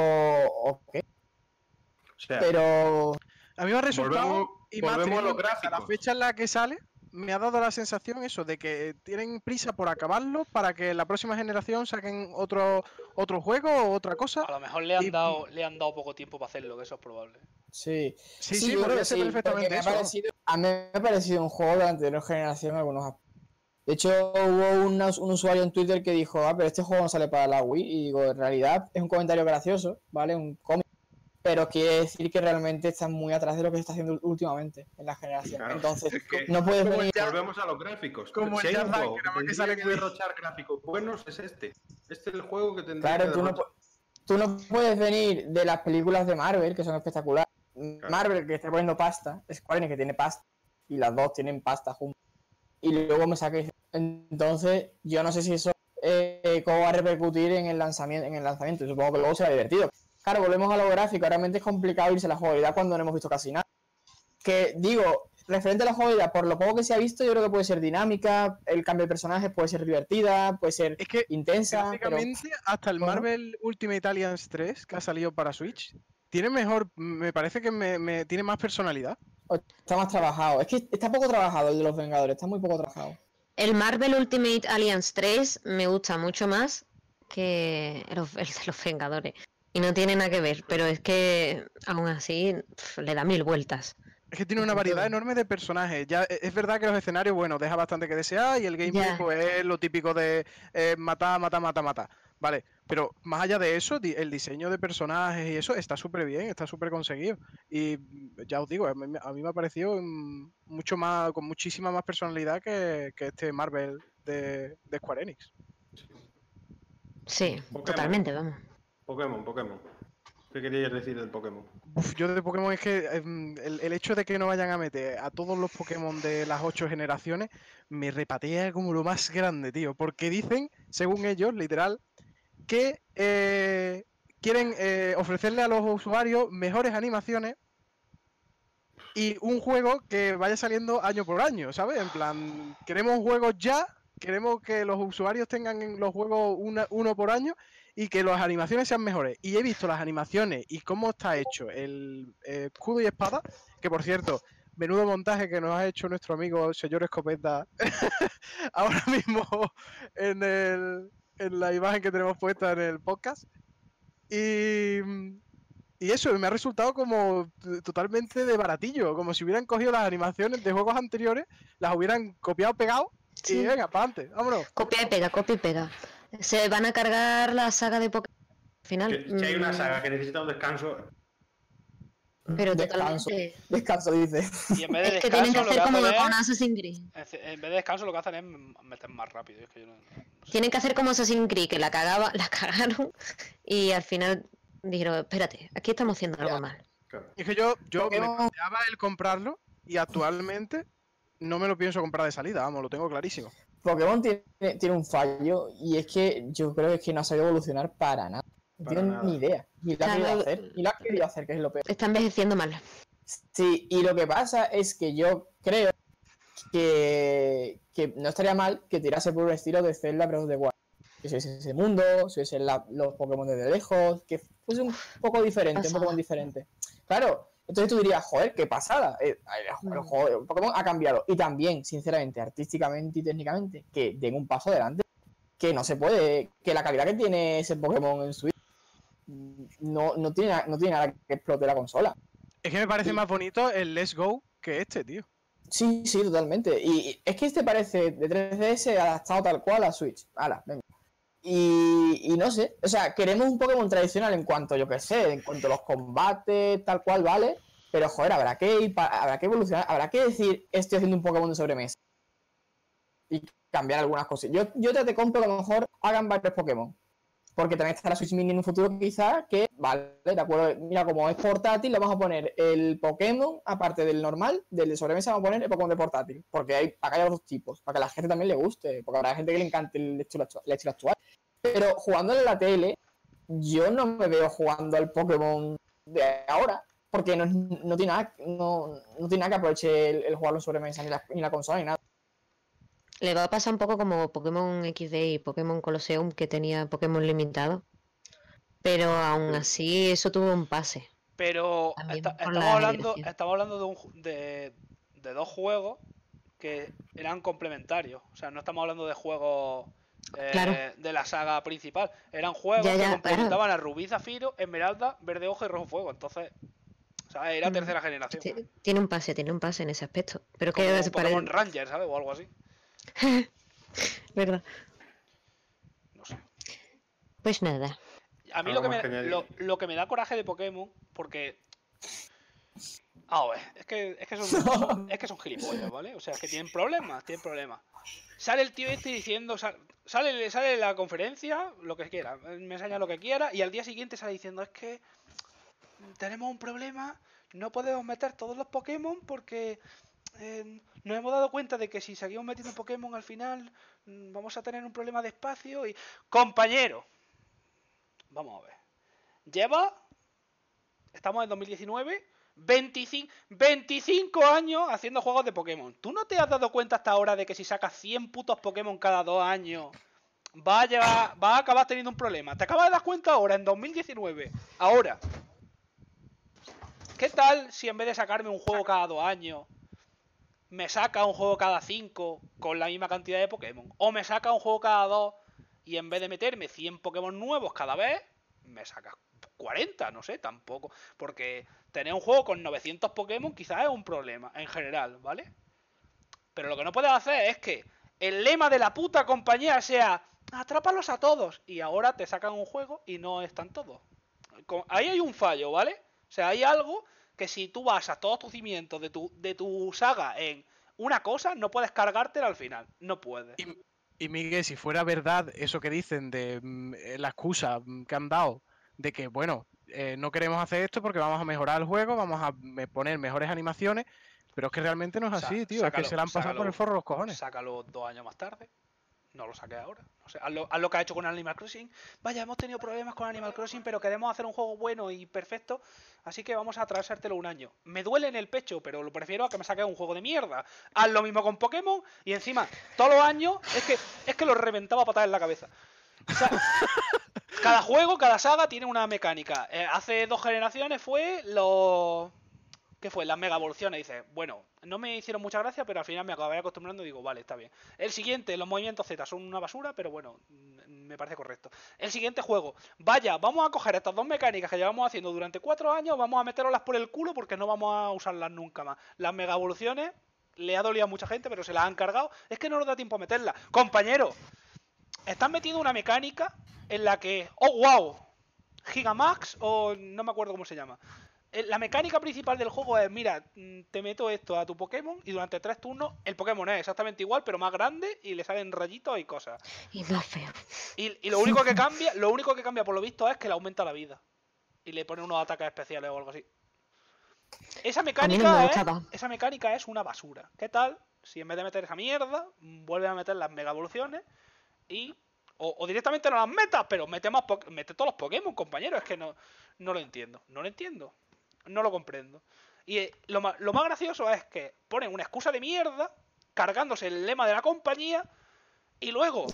o qué, O sea, pero A mí me ha resultado, volvemos, y más volvemos a los cuenta la fecha en la que sale, me ha dado la sensación eso, de que tienen prisa por acabarlo para que la próxima generación saquen otro, otro juego o otra cosa. A lo mejor le han, Y- dado, le han dado poco tiempo para hacerlo, que eso es probable. sí. Sí, sí, yo creo podría que ser sí, perfectamente ha eso. parecido- a mí me ha parecido un juego de la anterior generación en algunos aspectos. De hecho, hubo unas- un usuario en Twitter que dijo, ah, pero este juego no sale para la Wii. Y digo, en realidad es un comentario gracioso, ¿vale? Un cómic. Pero quiere decir que realmente están muy atrás de lo que se está haciendo últimamente en la generación. Claro. Entonces, es que no puedes venir... ya- volvemos a los gráficos. como si el Jazz juego que que sale que derrochar gráficos buenos, es este. Este es el juego que tendría Claro, que tú no, tú no puedes venir de las películas de Marvel, que son espectaculares. Marvel, que está poniendo pasta, Square Enix, que tiene pasta, y las dos tienen pasta juntas. Y luego me saquéis. Entonces, yo no sé si eso eh, cómo va a repercutir en el lanzamiento. En el lanzamiento. Supongo que luego será divertido. Claro, volvemos a lo gráfico. Realmente es complicado irse a la jugabilidad cuando no hemos visto casi nada. Que digo, referente a la jugabilidad, por lo poco que se ha visto, yo creo que puede ser dinámica, el cambio de personajes puede ser divertida, puede ser Es que intensa. Pero... Gráficamente, hasta el ¿Cómo? Marvel Ultimate Alliance 3 que ha salido para Switch, tiene mejor, me parece que me, me- tiene más personalidad. Está más trabajado. Es que está poco trabajado el de los Vengadores, está muy poco trabajado. El Marvel Ultimate Alliance 3 me gusta mucho más que el de los Vengadores. Y no tiene nada que ver, pero es que aún así pf, le da mil vueltas. Es que tiene una variedad enorme de personajes. Ya e- es verdad que los escenarios, bueno, deja bastante que desear y el gameplay pues es lo típico de eh, matar, matar, matar, matar. Vale, pero más allá de eso, el diseño de personajes y eso está súper bien, está súper conseguido. Y ya os digo, a mí, me- a mí me ha parecido mm, mucho más, con muchísima más personalidad que, que este Marvel de, de Square Enix. Sí, Pokémon. totalmente, vamos. Pokémon, Pokémon. ¿Qué querías decir del Pokémon? Uf, yo de Pokémon es que em, el, el hecho de que no vayan a meter a todos los Pokémon de las ocho generaciones me repatea como lo más grande, tío. Porque dicen, según ellos, literal, que eh, quieren eh, ofrecerle a los usuarios mejores animaciones y un juego que vaya saliendo año por año, ¿sabes? En plan, queremos juegos ya, queremos que los usuarios tengan en los juegos una- uno por año y que las animaciones sean mejores. Y he visto las animaciones y cómo está hecho el eh, escudo y espada, que por cierto, menudo montaje que nos ha hecho nuestro amigo señor Escopeta (laughs) ahora mismo en, el- en la imagen que tenemos puesta en el podcast. Y, y eso, me ha resultado como totalmente de baratillo, como si hubieran cogido las animaciones de juegos anteriores, las hubieran copiado, pegado y Sí. venga, para adelante, vámonos. Copia y pega, copia y pega. Se van a cargar la saga de Pokémon. Al final. Que, si hay una mm, saga que necesita un descanso, Pero Descanso. totalmente. Descanso, dice. Y en vez de Es que tienen que hacer que como hacen con Assassin's Creed. en vez de descanso, lo que hacen es meter más rápido. Es que yo no- no sé. Tienen que hacer como Assassin's Creed, que la cagaba, la cagaron (laughs) y al final dijeron, espérate, aquí estamos haciendo algo Ya. mal. claro. Y es que yo, yo me planteaba el comprarlo y actualmente no me lo pienso comprar de salida, vamos, lo tengo clarísimo. Pokémon tiene, tiene un fallo y es que yo creo que es que no ha sabido evolucionar para nada. No Para tiene nada. ni idea. Ni lo ha Claro, querido hacer. Ni lo ha querido hacer, que es lo peor. Está envejeciendo mal. Sí, y lo que pasa es que yo creo que, que no estaría mal que tirase por un estilo de Zelda Breath of the Wild. Que si ese mundo, si hubiese la- los Pokémon desde lejos, que fuese un poco diferente, un. Pokémon diferente. Claro, entonces tú dirías, joder, qué pasada. Eh, el, el Mm. juego- el Pokémon ha cambiado. Y también, sinceramente, artísticamente y técnicamente, que den un paso adelante. Que no se puede, que la calidad que tiene ese Pokémon en Switch mm, no, no, tiene, no tiene nada que explote la consola. Es que me parece Sí. más bonito el Let's Go que este, tío. Sí, sí, totalmente. Y y es que este parece de 3DS adaptado tal cual a Switch. Hala, venga. Y, no sé, o sea, queremos un Pokémon tradicional en cuanto, yo qué sé, en cuanto a los combates, tal cual, vale. Pero joder, habrá que habrá que evolucionar, habrá que decir, estoy haciendo un Pokémon de sobremesa. Y cambiar algunas cosas. Yo, yo te, te compro a lo mejor hagan varios Pokémon. Porque también está la Switch Mini en un futuro quizás que, vale, de acuerdo, mira, como es portátil, le vamos a poner el Pokémon, aparte del normal, del de sobremesa, vamos a poner el Pokémon de portátil. Porque hay, acá hay dos tipos, para que a la gente también le guste, porque habrá gente que le encante el estilo, el estilo actual. Pero jugando en la tele, yo no me veo jugando al Pokémon de ahora, porque no, no tiene nada, no, no tiene nada que aproveche el, el jugarlo en sobremesa, ni la, ni la consola, ni nada. Le va a pasar un poco como Pokémon XD y Pokémon Colosseum, que tenía Pokémon limitado. Pero aún así, eso tuvo un pase. Pero estamos, la hablando, estamos hablando de, un, de, de dos juegos que eran complementarios. O sea, no estamos hablando de juegos eh, Claro. de la saga principal. Eran juegos Ya, que complementaban a Rubí, Zafiro, Esmeralda, Verde Hoja y Rojo Fuego. Entonces, o sea, era Mm. tercera generación. Ti- Tiene un pase, tiene un pase en ese aspecto. Pero Como que un es para Pokémon Ranger, ¿sabes? O algo así. (laughs) ¿Verdad? No sé. Pues nada. A mí lo que, me, lo, lo que me da coraje de Pokémon, porque. A ver, es que, es que son, son- (laughs) es que son gilipollas, ¿vale? O sea, es que tienen problemas, tienen problemas. Sale el tío este diciendo, sal- sale, sale la conferencia, lo que quiera, me enseña lo que quiera, y al día siguiente sale diciendo, es que tenemos un problema, no podemos meter todos los Pokémon porque eh, nos hemos dado cuenta de que si seguimos metiendo Pokémon al final mm, vamos a tener un problema de espacio y... Compañero, Vamos a ver. Lleva. Estamos en 2019. 25, 25 años haciendo juegos de Pokémon. ¿Tú no te has dado cuenta hasta ahora de que si sacas 100 putos Pokémon cada dos años, va a, llevar, va a acabar teniendo un problema? ¿Te acabas de dar cuenta ahora, en 2019? Ahora. ¿Qué tal si en vez de sacarme un juego cada dos años, me saca un juego cada cinco con la misma cantidad de Pokémon? O me saca un juego cada dos y en vez de meterme 100 Pokémon nuevos cada vez, me sacas 40, no sé, tampoco. Porque tener un juego con 900 Pokémon quizás es un problema, en general, ¿vale? Pero lo que no puedes hacer es que el lema de la puta compañía sea atrápalos a todos y ahora te sacan un juego y no están todos. Ahí hay un fallo, ¿vale? O sea, hay algo que si tú basas todos tus cimientos de tu, de tu saga en una cosa, no puedes cargártela al final. No puedes. Y- Y Miguel, si fuera verdad eso que dicen de mm, la excusa mm, que han dado de que, bueno, eh, no queremos hacer esto porque vamos a mejorar el juego, vamos a poner mejores animaciones, pero es que realmente no es Sa- así, tío, es que se la han pasado por el forro los cojones. Sácalo dos años más tarde. No lo saqué ahora. No sé, haz lo, haz lo que ha hecho con Animal Crossing. Vaya, hemos tenido problemas con Animal Crossing, pero queremos hacer un juego bueno y perfecto. Así que vamos a atrasártelo un año. Me duele en el pecho, pero lo prefiero a que me saque un juego de mierda. Haz lo mismo con Pokémon y encima, todos los años, es que, es que lo reventaba patadas en la cabeza. O sea, cada juego, cada saga tiene una mecánica. Eh, hace dos generaciones fue los. ¿Qué fue? Las mega evoluciones. Dice, bueno, no me hicieron mucha gracia, pero al final me acabé acostumbrando y digo, vale, está bien. El siguiente, los movimientos Z son una basura, pero bueno, mm, me parece correcto. El siguiente juego, vaya, vamos a coger estas dos mecánicas que llevamos haciendo durante cuatro años, vamos a meterlas por el culo porque no vamos a usarlas nunca más. Las mega evoluciones le ha dolido a mucha gente, pero se las han cargado. Es que no nos da tiempo a meterlas. Compañero, están metiendo una mecánica en la que, oh wow, Gigamax o no me acuerdo cómo se llama. Eh, La mecánica principal del juego es, mira, mm, te meto esto a tu Pokémon y durante tres turnos el Pokémon es exactamente igual, pero más grande y le salen rayitos y cosas. Y más feo. Y, y lo único que cambia, lo único que cambia por lo visto es que le aumenta la vida. Y le pone unos ataques especiales o algo así. Esa no mecánica, me es, esa mecánica es una basura. ¿Qué tal si en vez de meter esa mierda, vuelven a meter las mega evoluciones y. O, directamente no las metas, pero mete, más mete todos los Pokémon, compañero. Es que no, no lo entiendo. No lo entiendo. No lo comprendo. Y eh, lo, lo más gracioso es que ponen una excusa de mierda, cargándose el lema de la compañía, y luego.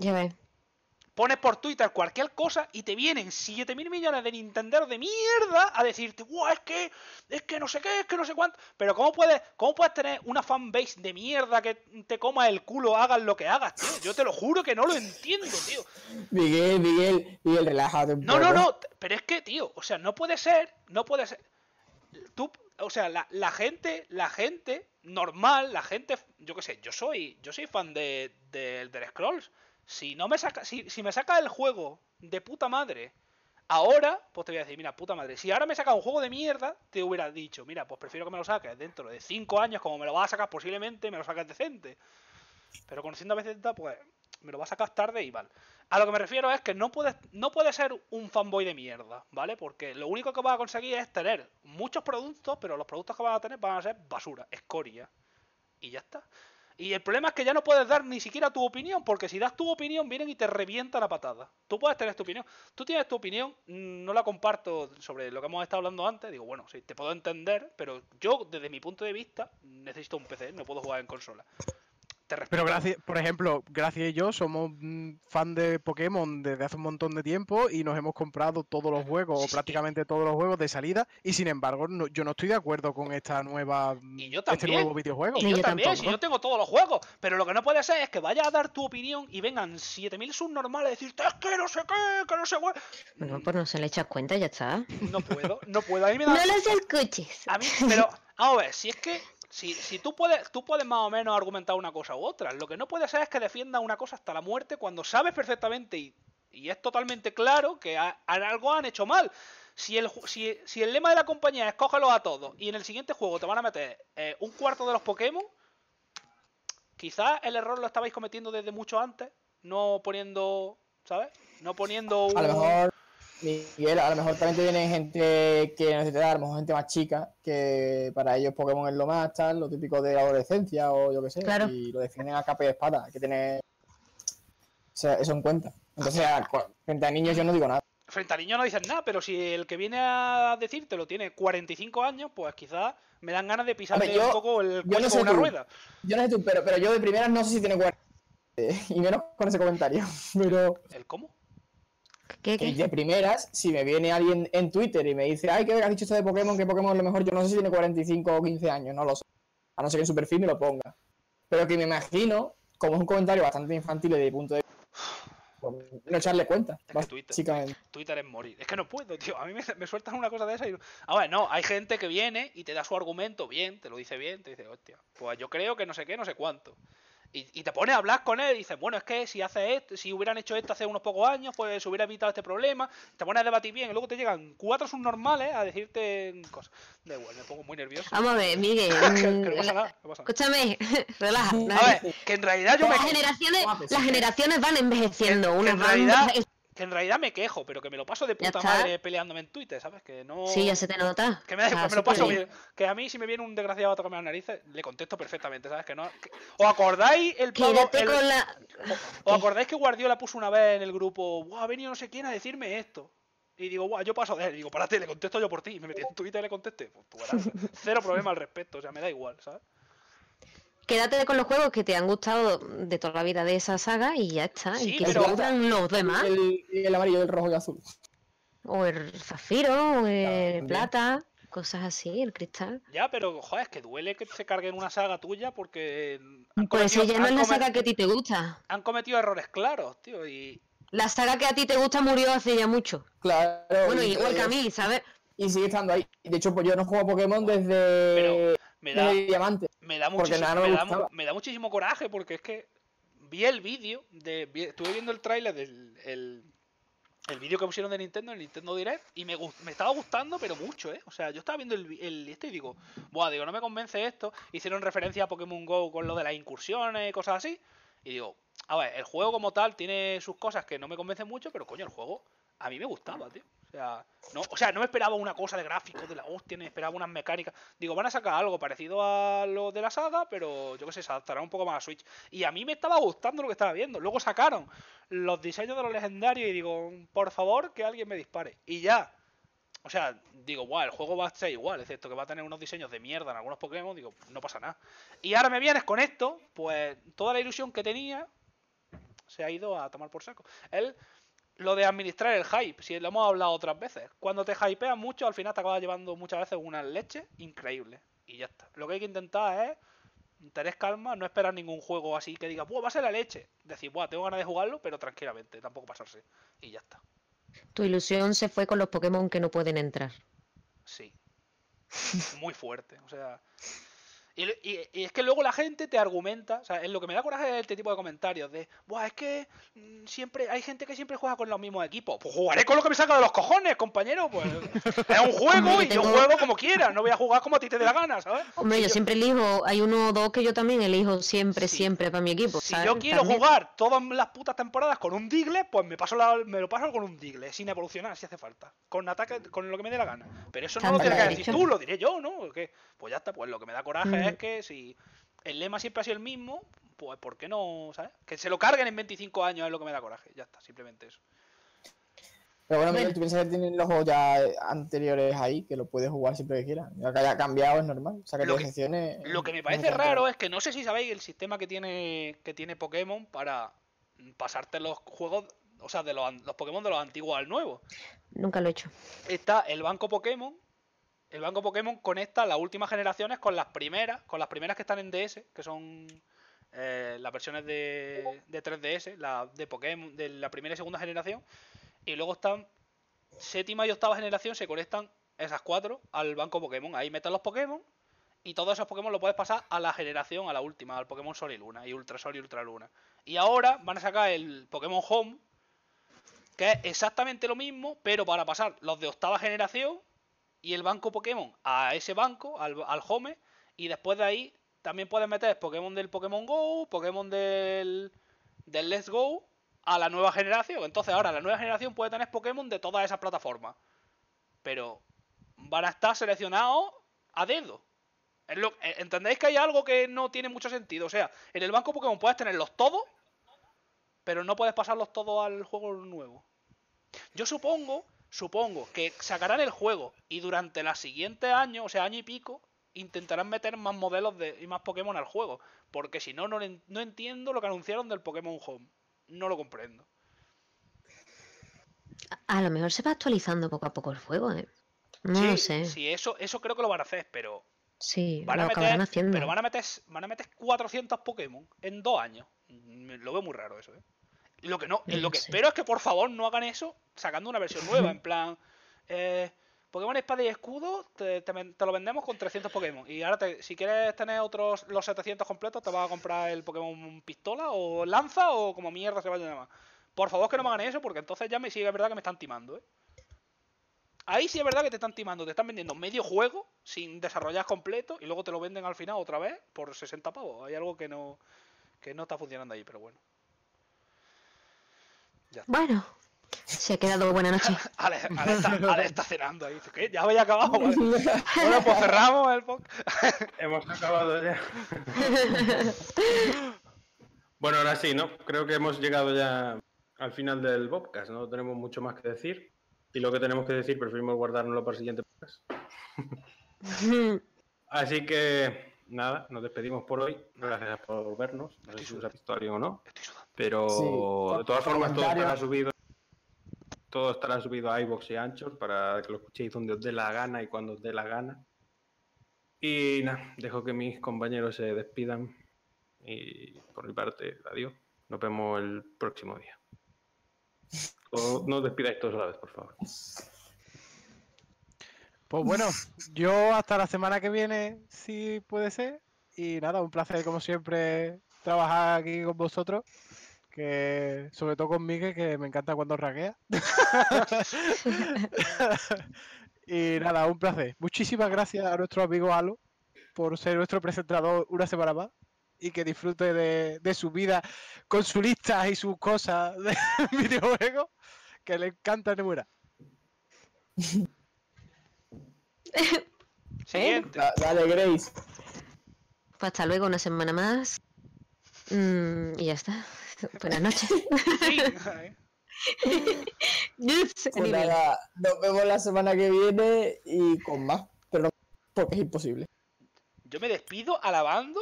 Pones por Twitter cualquier cosa y te vienen 7.000 millones de Nintendo de mierda a decirte, ¡guau! Es que, es que no sé qué, es que no sé cuánto. Pero ¿cómo puedes, cómo puedes tener una fanbase de mierda que te coma el culo, hagas lo que hagas, tío? Yo te lo juro que no lo entiendo, tío. Miguel, Miguel, Miguel, relájate un No, poco. no, no, pero es que, tío, o sea, no puede ser, no puede ser. Tú, o sea, la, la gente, la gente normal, la gente, yo qué sé, yo soy, yo soy fan de, de Scrolls. Si no me saca, si, si me saca el juego de puta madre, ahora, pues te voy a decir, mira, puta madre, si ahora me saca un juego de mierda, te hubiera dicho, mira, pues prefiero que me lo saques dentro de 5 años, como me lo vas a sacar posiblemente, me lo saques decente. Pero conociendo a veces, pues, me lo va a sacar tarde y vale. A lo que me refiero es que no puedes, no puedes ser un fanboy de mierda, ¿vale? Porque lo único que vas a conseguir es tener muchos productos, pero los productos que vas a tener van a ser basura, escoria. Y ya está. Y el problema es que ya no puedes dar ni siquiera tu opinión, porque si das tu opinión vienen y te revientan a patada. Tú puedes tener tu opinión. Tú tienes tu opinión, mm, no la comparto sobre lo que hemos estado hablando antes. Digo, bueno, sí, te puedo entender, pero yo, desde mi punto de vista, necesito un PC, no puedo jugar en consola. Te respeto. Pero gracias, por ejemplo, Gracias y yo somos fan de Pokémon desde hace un montón de tiempo y nos hemos comprado todos los juegos, o Sí. prácticamente todos los juegos de salida, y sin embargo, no- yo no estoy de acuerdo con esta nueva Y yo este nuevo videojuego. Y yo, yo también, si yo tengo todos los juegos. Pero lo que no puede ser es que vayas a dar tu opinión y vengan 7000 subnormales a decirte, es que no sé qué, que no sé qué. Bueno, pues no se le echas cuenta y ya está. No puedo, no puedo. A mí me da. (laughs) No los escuches. A mí, pero, vamos a ver, si es que. Si, si tú puedes tú puedes más o menos argumentar una cosa u otra. Lo que no puede ser es que defienda una cosa hasta la muerte cuando sabes perfectamente y, y es totalmente claro que a- a- algo han hecho mal. Si el, si, si el lema de la compañía es cógelos a todos y en el siguiente juego te van a meter eh, un cuarto de los Pokémon, quizás el error lo estabais cometiendo desde mucho antes, no poniendo, ¿sabes? No poniendo un... A lo mejor, Miguel, a lo mejor también te viene gente que necesita, a lo mejor gente más chica, que para ellos Pokémon es lo más, tal, lo típico de la adolescencia o yo qué sé, Claro. y lo defienden a capa y espada. Hay que tener o sea, eso en cuenta. Entonces, a- frente a niños yo no digo nada. Frente al niño no dices nada, pero si el que viene a decírtelo tiene 45 años, pues quizás me dan ganas de pisarle Hombre, yo- un poco el cuello no con una tú. rueda. Yo no sé tú, pero, pero yo de primeras no sé si tiene 40. Y menos con ese comentario. (laughs) Pero ¿El cómo? ¿Qué, qué? de primeras, si me viene alguien en Twitter y me dice, ay, que has dicho esto de Pokémon, que Pokémon es lo mejor, yo no sé si tiene 45 o 15 años, no lo sé. A no ser que en su perfil me lo ponga. Pero que me imagino, como es un comentario bastante infantil desde mi punto de vista, pues, no echarle cuenta, Es que Twitter- básicamente. Twitter es morir. Es que no puedo, tío. A mí me, me sueltan una cosa de esa y... A ver, no, hay gente que viene y te da su argumento bien, te lo dice bien, te dice, hostia, pues yo creo que no sé qué, no sé cuánto. Y, y te pones a hablar con él y dices, bueno, es que si hace esto, si hubieran hecho esto hace unos pocos años, pues se hubiera evitado este problema. Te pones a debatir bien y luego te llegan cuatro subnormales a decirte cosas. Da igual, me pongo muy nervioso. Vamos a ver, Miguel. que, (laughs) que no pasa la- nada, no pasa nada. Escúchame, (laughs) relaja. A ver, que en realidad yo me... Las generaciones, Guapes. las generaciones van envejeciendo. Unas en realidad- Que en realidad me quejo, pero que me lo paso de puta madre peleándome en Twitter, ¿sabes? Que no... Sí, ya se te nota. Que me, O sea, me lo paso bien. Que a mí si me viene un desgraciado a tocarme las narices, le contesto perfectamente, ¿sabes? Que no... que- ¿Os acordáis el pavo... El- con la. ¿Os acordáis que Guardiola puso una vez en el grupo, Buah, ha venido no sé quién a decirme esto? Y digo, Buah, yo paso de él. Y digo, párate, le contesto yo por ti. Y me metí en Twitter y le contesté. Pues verás. Cero problema al respecto, o sea, me da igual, ¿sabes? Quédate con los juegos que te han gustado de toda la vida de esa saga y ya está. Sí, y que pero- te gustan los demás. El, el amarillo, el rojo y el azul. O el zafiro, o el plata, cosas así, el cristal. Ya, pero, joder, es que duele que se carguen una saga tuya porque... han Pues no han es la saga que a ti te gusta. Han cometido errores claros, tío, y... La saga que a ti te gusta murió hace ya mucho. Claro. Bueno, y- igual que a mí, ¿sabes? Y sigue estando ahí. De hecho, pues yo no juego a Pokémon desde, Pero me da... Diamante. Me da, muchísimo, me me, da, me muchísimo coraje porque es que vi el vídeo, de, vi- estuve viendo el tráiler del el, el vídeo que pusieron de Nintendo, el Nintendo Direct, y me, me estaba gustando, pero mucho, ¿eh? O sea, yo estaba viendo el, el este y digo, buah, digo, no me convence esto. Hicieron referencia a Pokémon Go con lo de las incursiones y cosas así. Y digo, a ver, el juego como tal tiene sus cosas que no me convencen mucho, pero coño, el juego a mí me gustaba, tío. O sea, no, o sea, no me esperaba una cosa de gráficos de la hostia, ni esperaba unas mecánicas. Digo, van a sacar algo parecido a lo de la saga, pero yo qué sé, se adaptará un poco más a Switch. Y a mí me estaba gustando lo que estaba viendo. Luego sacaron los diseños de los legendarios y digo, por favor, que alguien me dispare. Y ya. O sea, digo, guau, el juego va a ser igual, excepto que va a tener unos diseños de mierda en algunos Pokémon, digo, no pasa nada. Y ahora me vienes con esto, pues toda la ilusión que tenía se ha ido a tomar por saco. Él, lo de administrar el hype, si lo hemos hablado otras veces, cuando te hypeas mucho, al final te acabas llevando muchas veces una leche increíble. Y ya está. Lo que hay que intentar es tener calma, no esperar ningún juego así que diga, Buah, va a ser la leche. Decir, Buah, tengo ganas de jugarlo, pero tranquilamente, tampoco pasarse. Y ya está. Tu ilusión se fue con los Pokémon que no pueden entrar. Sí. Muy fuerte. O sea. Y, y- y es que luego la gente te argumenta, o sea, es lo que me da coraje es este tipo de comentarios de, Buah, es que mm, siempre hay gente que siempre juega con los mismos equipos. Pues jugaré con lo que me salga de los cojones, compañero. Pues es un juego y yo juego como quiera, no voy a jugar como a ti te dé la gana, ¿sabes? Hombre, Si yo yo- siempre elijo, hay uno o dos que yo también elijo siempre, Sí. siempre para mi equipo. Si ¿sabes? yo quiero También. jugar todas las putas temporadas con un Digle, pues me paso la- me lo paso con un Digle, sin evolucionar si hace falta. Con ataque, con lo que me dé la gana. Pero eso no lo tienes que decir tú, lo diré yo, ¿no? Pues ya está, pues lo que me da coraje Mm. Es que si el lema siempre ha sido el mismo, pues ¿por qué no? ¿Sabes? Que se lo carguen en 25 años es lo que me da coraje. Ya está, simplemente eso. Pero bueno, Miguel, tú piensas que tienen los juegos ya anteriores ahí, que lo puedes jugar siempre que quieras. Ya que haya cambiado es normal. O sea, que Lo te que-. Lo que me parece raro es que no sé si sabéis el sistema que tiene que tiene Pokémon para pasarte los juegos, o sea, de los, los Pokémon de los antiguos al nuevo. Nunca lo he hecho. está el banco Pokémon. El banco Pokémon conecta las últimas generaciones con las primeras, con las primeras que están en DS, que son eh, las versiones de, de 3DS, la de Pokémon, de la primera y segunda generación. Y luego están séptima y octava generación, se conectan esas cuatro al banco Pokémon. Ahí metes los Pokémon y todos esos Pokémon lo puedes pasar a la generación, a la última, al Pokémon Sol y Luna, y Ultra Sol y Ultra Luna. Y ahora van a sacar el Pokémon Home, que es exactamente lo mismo, pero para pasar los de octava generación y el banco Pokémon a ese banco, al, al home, y después de ahí también puedes meter Pokémon del Pokémon Go, Pokémon del, del Let's Go a la nueva generación. Entonces ahora la nueva generación puede tener Pokémon de todas esas plataformas. Pero van a estar seleccionados a dedo. Eh, ¿Entendéis que hay algo que no tiene mucho sentido? O sea, en el banco Pokémon puedes tenerlos todos, pero no puedes pasarlos todos al juego nuevo. Yo supongo, supongo que sacarán el juego y durante los siguientes años, o sea, año y pico, intentarán meter más modelos de, y más Pokémon al juego. Porque si no, no, no entiendo lo que anunciaron del Pokémon Home. No lo comprendo. A, a lo mejor se va actualizando poco a poco el juego, ¿eh? No sí, lo sé. sí, eso, eso creo que lo van a hacer, pero Sí, van lo a acabarán meter, haciendo. pero van a meter, van a meter 400 Pokémon en dos años. Mm, Lo veo muy raro eso, ¿eh? Lo que no, lo que espero es que por favor no hagan eso sacando una versión nueva, en (laughs) plan eh, Pokémon Espada y Escudo te, te ven- te lo vendemos con 300 Pokémon y ahora te- si quieres tener otros los 700 completos te vas a comprar el Pokémon Pistola o Lanza o como mierda se vaya a llamar. Por favor que no me hagan eso porque entonces ya me sigue es verdad que me están timando, ¿eh? Ahí sí es verdad que te están timando, te están vendiendo medio juego sin desarrollar completo y luego te lo venden al final otra vez por 60 pavos. Hay algo que no que no está funcionando ahí, pero bueno. Bueno, se ha quedado buena noche. (laughs) Ale, Ale está, Ale está cenando ahí. Dice, ¿Qué? ¿Ya había acabado? Vale. (laughs) Bueno, pues cerramos el podcast. (laughs) Hemos acabado ya. bueno, ahora sí, ¿no? Creo que hemos llegado ya al final del podcast. No tenemos mucho más que decir. Y lo que tenemos que decir preferimos guardárnoslo para el siguiente podcast. Así que, nada, nos despedimos por hoy. Gracias por vernos. No sé si os ha visto alguien o no. Pero Sí, de todas formas todo estará subido. Todo estará subido a iBox y Anchor para que lo escuchéis donde os dé la gana y cuando os dé la gana. Y nada, dejo que mis compañeros se despidan. Y por mi parte, adiós. Nos vemos el próximo día. O no os despidáis todos a la vez, por favor. Pues bueno, yo hasta la semana que viene, si puede ser. Y nada, un placer como siempre trabajar aquí con vosotros. Que sobre todo con Miguel, que me encanta cuando raguea. (laughs) y nada, un placer. Muchísimas gracias a nuestro amigo Alo por ser nuestro presentador una semana más. Y que disfrute de, de su vida con sus listas y sus cosas (laughs) de videojuegos. Que le encanta Nemura. (laughs) Siguiente. Da- Dale, Grace. Pues hasta luego, una semana más. Mm, y ya está. (laughs) Buenas noches. Sí. (laughs) Pues nada, nos vemos la semana que viene y con más. Pero no, porque es imposible. Yo me despido alabando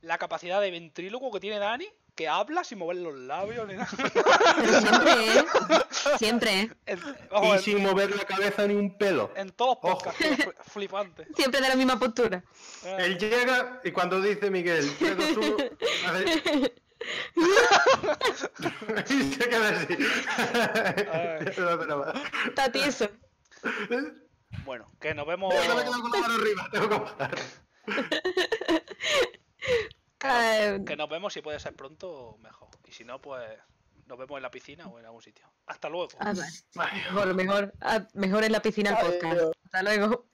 la capacidad de ventríloco que tiene Dani, que habla sin mover los labios ni nada. Pero siempre, ¿eh? Siempre, ¿eh? En, vamos, Y sin mover la cabeza ni un pelo. en todos los Ojo. podcasts, fl- flipante. Siempre de la misma postura. Ah, Él llega y cuando dice Miguel, 3, 2, 1, hace... y se queda así. Está tieso. Bueno, que nos vemos. Yo me quedo con la mano arriba, tengo que bajar. (laughs) Que nos, Eh, que nos vemos si puede ser pronto, mejor. Y si no, pues nos vemos en la piscina o en algún sitio. Hasta luego. ah, vale. Mejor, mejor, ah, mejor en la piscina el podcast. Hasta luego.